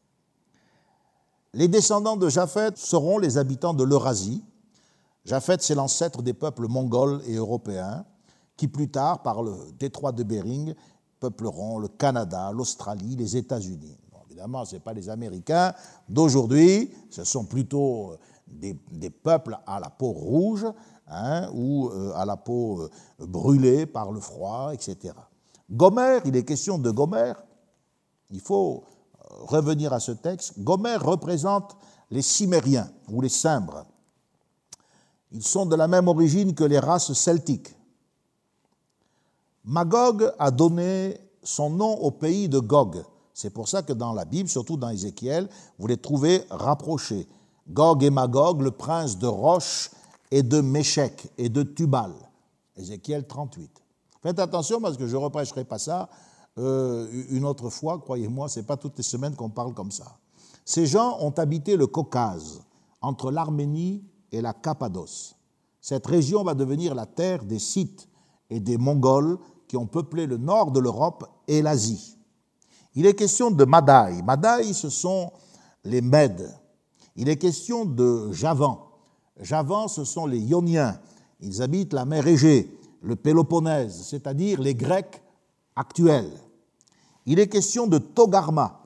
Les descendants de Japheth seront les habitants de l'Eurasie. Japheth, c'est l'ancêtre des peuples mongols et européens qui, plus tard, par le détroit de Bering, peupleront le Canada, l'Australie, les États-Unis. évidemment, ce n'est pas les Américains d'aujourd'hui, ce sont plutôt des, peuples à la peau rouge hein, ou euh, à la peau euh, brûlée par le froid, etc. Gomère, il est question de Gomère, il faut euh, revenir à ce texte. Gomère représente les Cimériens ou les Cimbres. Ils sont de la même origine que les races celtiques. Magog a donné son nom au pays de Gog. C'est pour ça que dans la Bible, surtout dans Ézéchiel, vous les trouvez rapprochés. Gog et Magog, le prince de Roche et de Méchec et de Tubal. Ézéchiel 38. Faites attention parce que je ne reprêcherai pas ça euh, une autre fois, croyez-moi, ce n'est pas toutes les semaines qu'on parle comme ça. Ces gens ont habité le Caucase, entre l'Arménie et la Cappadoce. Cette région va devenir la terre des Scythes et des Mongols qui ont peuplé le nord de l'Europe et l'Asie. Il est question de Madaï. Madaï, ce sont les Mèdes. Il est question de Javan. Javan, ce sont les Ioniens. Ils habitent la mer Égée, le Péloponnèse, c'est-à-dire les Grecs actuels. Il est question de Togarma.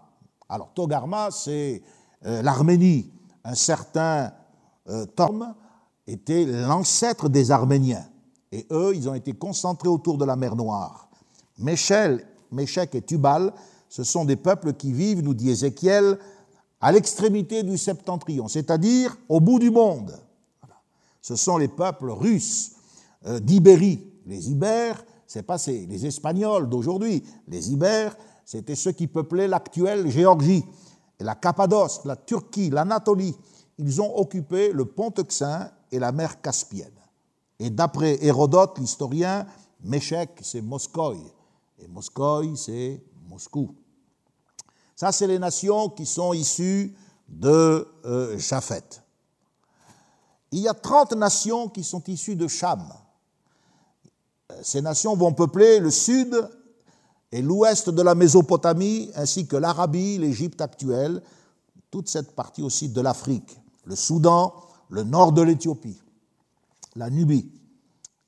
Alors Togarma, c'est euh, l'Arménie. Un certain euh, Torm était l'ancêtre des Arméniens. Et eux, ils ont été concentrés autour de la mer Noire. Méchel, Méchec et Tubal, ce sont des peuples qui vivent, nous dit Ézéchiel, à l'extrémité du septentrion, c'est-à-dire au bout du monde. Ce sont les peuples russes euh, d'Ibérie. Les Ibères, c'est pas les Espagnols d'aujourd'hui. Les Ibères, c'était ceux qui peuplaient l'actuelle Géorgie, la Cappadoce, la Turquie, l'Anatolie. Ils ont occupé le pont Euxin et la mer Caspienne. Et d'après Hérodote, l'historien, Méchec, c'est Moscoï. Et Moscoï, c'est Moscou. Ça, c'est les nations qui sont issues de euh. Il y a 30 nations qui sont issues de Cham. Ces nations vont peupler le sud et l'ouest de la Mésopotamie, ainsi que l'Arabie, l'Égypte actuelle, toute cette partie aussi de l'Afrique, le Soudan, le nord de l'Éthiopie, la Nubie.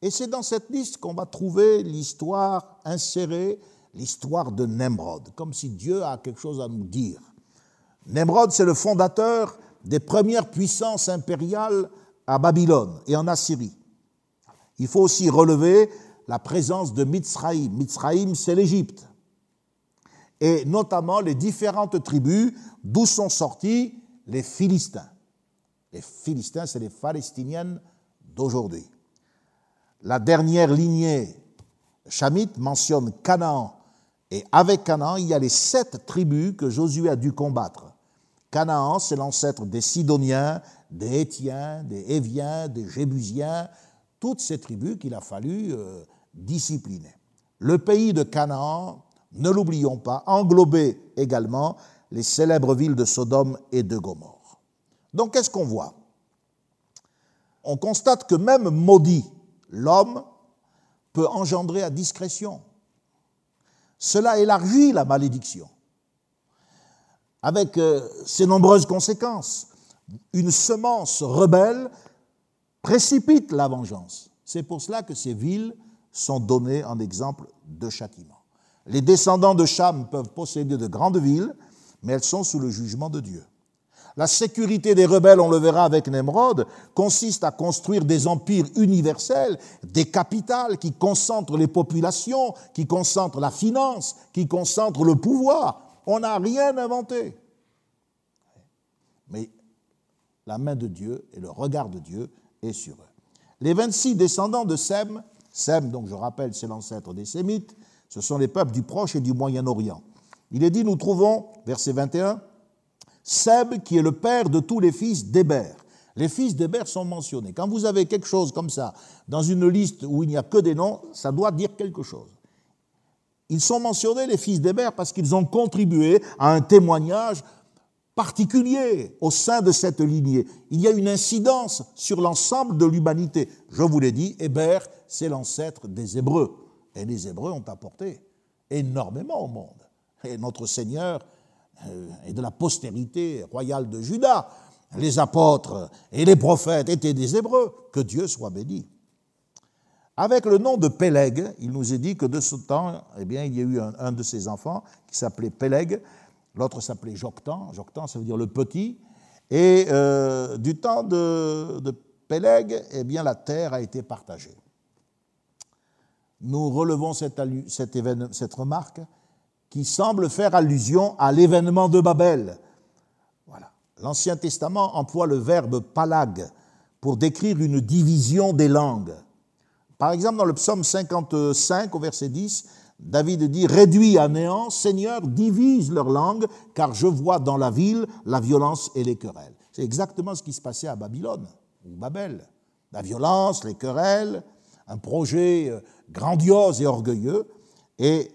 Et c'est dans cette liste qu'on va trouver l'histoire insérée, l'histoire de Nemrod, comme si Dieu a quelque chose à nous dire. Nemrod, c'est le fondateur des premières puissances impériales à Babylone et en Assyrie. Il faut aussi relever la présence de Mitzraïm. Mitzraïm, c'est l'Égypte. Et notamment les différentes tribus d'où sont sortis les Philistins. Les Philistins, c'est les Palestiniennes d'aujourd'hui. La dernière lignée chamite mentionne Canaan. Et avec Canaan, il y a les sept tribus que Josué a dû combattre. Canaan, c'est l'ancêtre des Sidoniens, des Hétiens, des Éviens, des Jébusiens, toutes ces tribus qu'il a fallu euh, discipliné. Le pays de Canaan, ne l'oublions pas, englobait également les célèbres villes de Sodome et de Gomorre. Donc qu'est-ce qu'on voit? On constate que même maudit, l'homme peut engendrer à discrétion. Cela élargit la malédiction, avec euh, ses nombreuses conséquences. Une semence rebelle précipite la vengeance. C'est pour cela que ces villes sont données en exemple de châtiment. Les descendants de Cham peuvent posséder de grandes villes, mais elles sont sous le jugement de Dieu. La sécurité des rebelles, on le verra avec Nemrod, consiste à construire des empires universels, des capitales qui concentrent les populations, qui concentrent la finance, qui concentrent le pouvoir. On n'a rien inventé. Mais la main de Dieu et le regard de Dieu est sur eux. Les 26 descendants de Sem, Sem, donc je rappelle, c'est l'ancêtre des Sémites, ce sont les peuples du Proche et du Moyen-Orient. Il est dit, nous trouvons, verset 21, Seb qui est le père de tous les fils d'Héber. Les fils d'Héber sont mentionnés. Quand vous avez quelque chose comme ça dans une liste où il n'y a que des noms, ça doit dire quelque chose. Ils sont mentionnés, les fils d'Héber, parce qu'ils ont contribué à un témoignage particulier au sein de cette lignée. Il y a une incidence sur l'ensemble de l'humanité. Je vous l'ai dit, Héber, c'est l'ancêtre des Hébreux. Et les Hébreux ont apporté énormément au monde. Et notre Seigneur euh, et de la postérité royale de Juda. Les apôtres et les prophètes étaient des Hébreux, que Dieu soit béni. Avec le nom de Péleg, il nous est dit que de ce temps, eh il y a eu un, de ses enfants qui s'appelait Péleg, l'autre s'appelait Joctan, Joctan ça veut dire le petit, et euh, du temps de, de eh bien, la terre a été partagée. Nous relevons cette, cette, cette remarque qui semble faire allusion à l'événement de Babel. L'Ancien Testament emploie le verbe palag pour décrire une division des langues. Par exemple, dans le psaume 55, au verset 10, David dit Réduis à néant, Seigneur, divise leur langue, car je vois dans la ville la violence et les querelles. C'est exactement ce qui se passait à Babylone, ou Babel. La violence, les querelles, un projet euh, grandiose et orgueilleux, et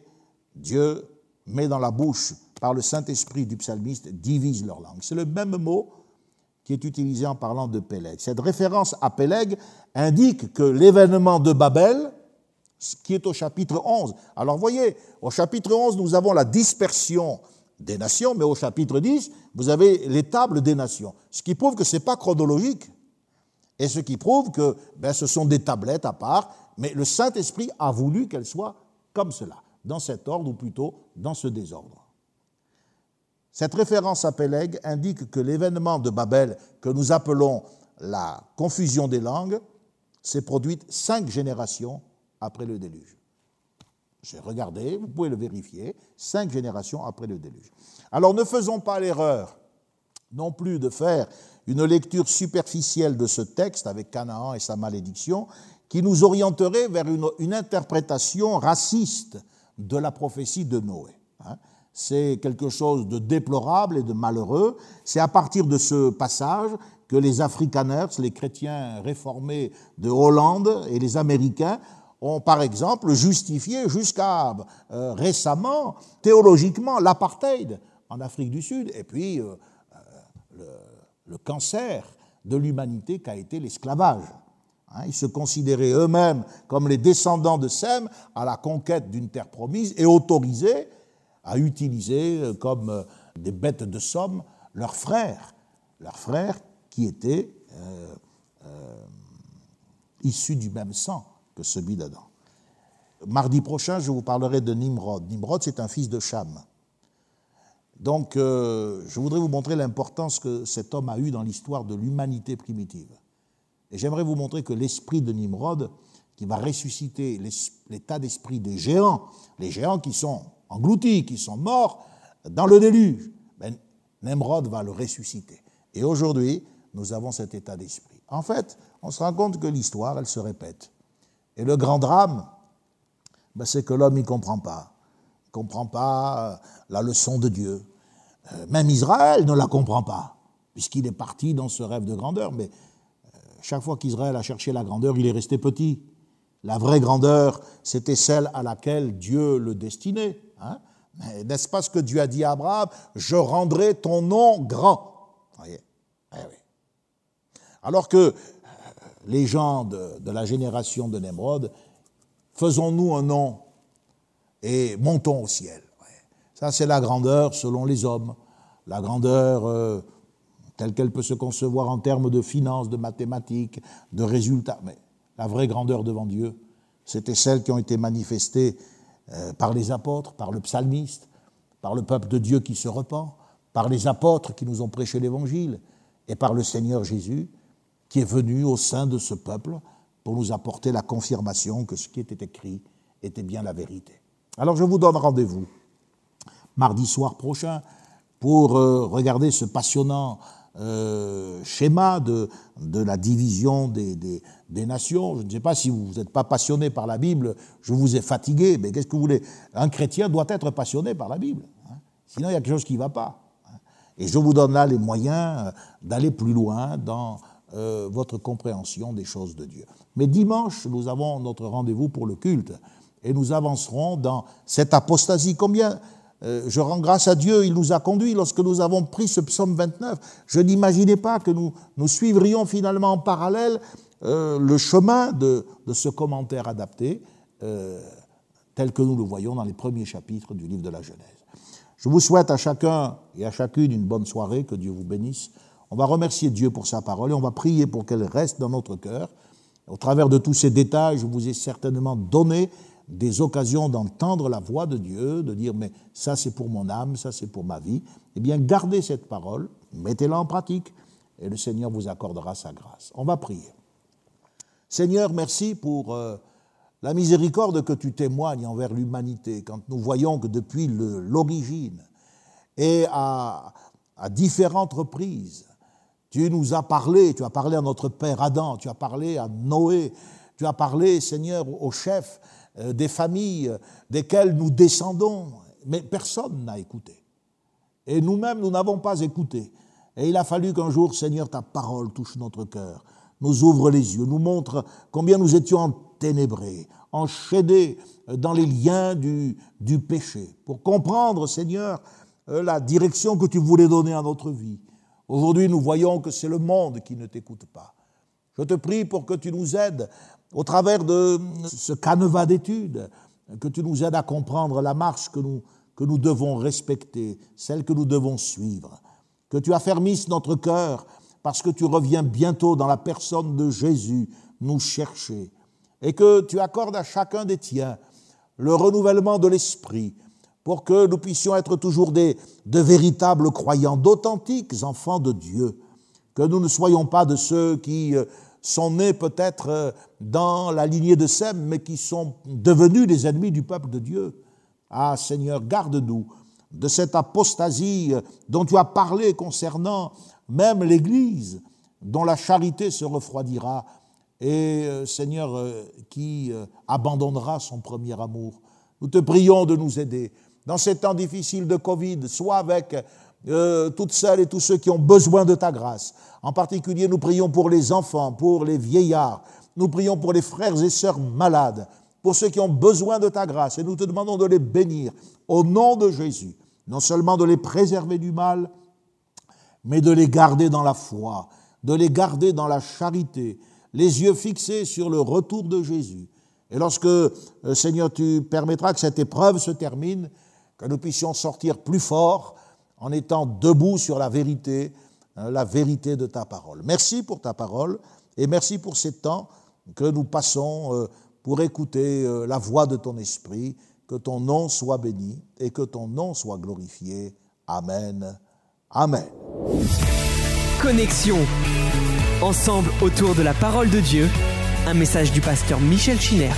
Dieu met dans la bouche par le Saint-Esprit du psalmiste divise leur langue. C'est le même mot qui est utilisé en parlant de Péleg. Cette référence à Péleg indique que l'événement de Babel, qui est au chapitre 11, alors voyez, au chapitre 11, nous avons la dispersion des nations, mais au chapitre 10, vous avez les tables des nations, ce qui prouve que ce n'est pas chronologique, et ce qui prouve que ben, ce sont des tablettes à part, mais le Saint-Esprit a voulu qu'elles soient comme cela dans cet ordre, ou plutôt dans ce désordre. Cette référence à Péleg indique que l'événement de Babel, que nous appelons la confusion des langues, s'est produite cinq générations après le déluge. J'ai regardé, vous pouvez le vérifier, cinq générations après le déluge. Alors ne faisons pas l'erreur non plus de faire une lecture superficielle de ce texte avec Canaan et sa malédiction, qui nous orienterait vers une, une interprétation raciste de la prophétie de Noé. C'est quelque chose de déplorable et de malheureux. C'est à partir de ce passage que les Afrikaners, les chrétiens réformés de Hollande et les Américains ont par exemple justifié jusqu'à euh, récemment, théologiquement, l'apartheid en Afrique du Sud et puis euh, euh, le cancer de l'humanité qu'a été l'esclavage. Hein, ils se considéraient eux-mêmes comme les descendants de Sem à la conquête d'une terre promise et autorisés à utiliser euh, comme euh, des bêtes de somme leurs frères, leurs frères qui étaient euh, issus du même sang que celui d'Adam. Mardi prochain, je vous parlerai de Nimrod. Nimrod, c'est un fils de Cham. Donc, je voudrais vous montrer l'importance que cet homme a eue dans l'histoire de l'humanité primitive. Et j'aimerais vous montrer que l'esprit de Nimrod, qui va ressusciter l'état d'esprit des géants, les géants qui sont engloutis, qui sont morts dans le déluge, ben, Nimrod va le ressusciter. Et aujourd'hui, nous avons cet état d'esprit. En fait, on se rend compte que l'histoire, elle se répète. Et le grand drame, ben, c'est que l'homme, il ne comprend pas. Il ne comprend pas euh, la leçon de Dieu. Euh, même Israël ne la comprend pas, puisqu'il est parti dans ce rêve de grandeur. Mais chaque fois qu'Israël a cherché la grandeur, il est resté petit. La vraie grandeur, c'était celle à laquelle Dieu le destinait. Hein? n'est-ce pas ce que Dieu a dit à Abraham? Je rendrai ton nom grand. Eh Alors que les gens de, la génération de Nemrod, faisons-nous un nom et montons au ciel. Ça, c'est la grandeur selon les hommes, la grandeur euh, telle qu'elle peut se concevoir en termes de finances, de mathématiques, de résultats. Mais la vraie grandeur devant Dieu, c'était celle qui ont été manifestées euh, par les apôtres, par le psalmiste, par le peuple de Dieu qui se repent, par les apôtres qui nous ont prêché l'Évangile, et par le Seigneur Jésus, qui est venu au sein de ce peuple pour nous apporter la confirmation que ce qui était écrit était bien la vérité. Alors je vous donne rendez-vous mardi soir prochain pour euh, regarder ce passionnant euh, schéma de, de, la division des, des, nations. Je ne sais pas si vous n'êtes pas passionné par la Bible, je vous ai fatigué, mais qu'est-ce que vous voulez? Un chrétien doit être passionné par la Bible. Hein. Sinon, il y a quelque chose qui ne va pas. Hein. Et je vous donne là les moyens euh, d'aller plus loin dans euh, votre compréhension des choses de Dieu. Mais dimanche, nous avons notre rendez-vous pour le culte et nous avancerons dans cette apostasie. Combien je rends grâce à Dieu, il nous a conduits lorsque nous avons pris ce psaume 29. Je n'imaginais pas que nous, suivrions finalement en parallèle euh, le chemin de, de, ce commentaire adapté, euh, tel que nous le voyons dans les premiers chapitres du livre de la Genèse. Je vous souhaite à chacun et à chacune une bonne soirée, que Dieu vous bénisse. On va remercier Dieu pour sa parole et on va prier pour qu'elle reste dans notre cœur. Au travers de tous ces détails, je vous ai certainement donné des occasions d'entendre la voix de Dieu, de dire mais ça c'est pour mon âme, ça c'est pour ma vie, eh bien gardez cette parole, mettez-la en pratique et le Seigneur vous accordera sa grâce. On va prier. Seigneur, merci pour euh, la miséricorde que tu témoignes envers l'humanité quand nous voyons que depuis l'origine et à, à différentes reprises, tu nous as parlé, tu as parlé à notre Père Adam, tu as parlé à Noé, tu as parlé, Seigneur, au chef des familles desquelles nous descendons, mais personne n'a écouté. Et nous-mêmes, nous n'avons pas écouté. Et il a fallu qu'un jour, Seigneur, ta parole touche notre cœur, nous ouvre les yeux, nous montre combien nous étions enténébrés, enchaînés dans les liens du, du péché, pour comprendre, Seigneur, euh, la direction que tu voulais donner à notre vie. Aujourd'hui, nous voyons que c'est le monde qui ne t'écoute pas. Je te prie pour que tu nous aides au travers de ce canevas d'études, que tu nous aides à comprendre la marche que nous, devons respecter, celle que nous devons suivre, que tu affermisses notre cœur parce que tu reviens bientôt dans la personne de Jésus nous chercher, et que tu accordes à chacun des tiens le renouvellement de l'esprit pour que nous puissions être toujours des, de véritables croyants, d'authentiques enfants de Dieu, que nous ne soyons pas de ceux qui euh, sont nés peut-être euh, dans la lignée de Sem, mais qui sont devenus des ennemis du peuple de Dieu. Ah Seigneur, garde-nous de cette apostasie euh, dont tu as parlé concernant même l'Église, dont la charité se refroidira, et euh, Seigneur, qui abandonnera son premier amour. Nous te prions de nous aider dans ces temps difficiles de Covid, soit avec euh, toutes celles et tous ceux qui ont besoin de ta grâce. En particulier, nous prions pour les enfants, pour les vieillards, nous prions pour les frères et sœurs malades, pour ceux qui ont besoin de ta grâce, et nous te demandons de les bénir au nom de Jésus, non seulement de les préserver du mal, mais de les garder dans la foi, de les garder dans la charité, les yeux fixés sur le retour de Jésus. Et lorsque, euh, Seigneur, tu permettras que cette épreuve se termine, que nous puissions sortir plus forts, en étant debout sur la vérité, hein, la vérité de ta parole. Merci pour ta parole et merci pour ces temps que nous passons euh, pour écouter euh, la voix de ton esprit. Que ton nom soit béni et que ton nom soit glorifié. Amen. Amen. Connexion. Ensemble autour de la parole de Dieu. Un message du pasteur Michel Chiner.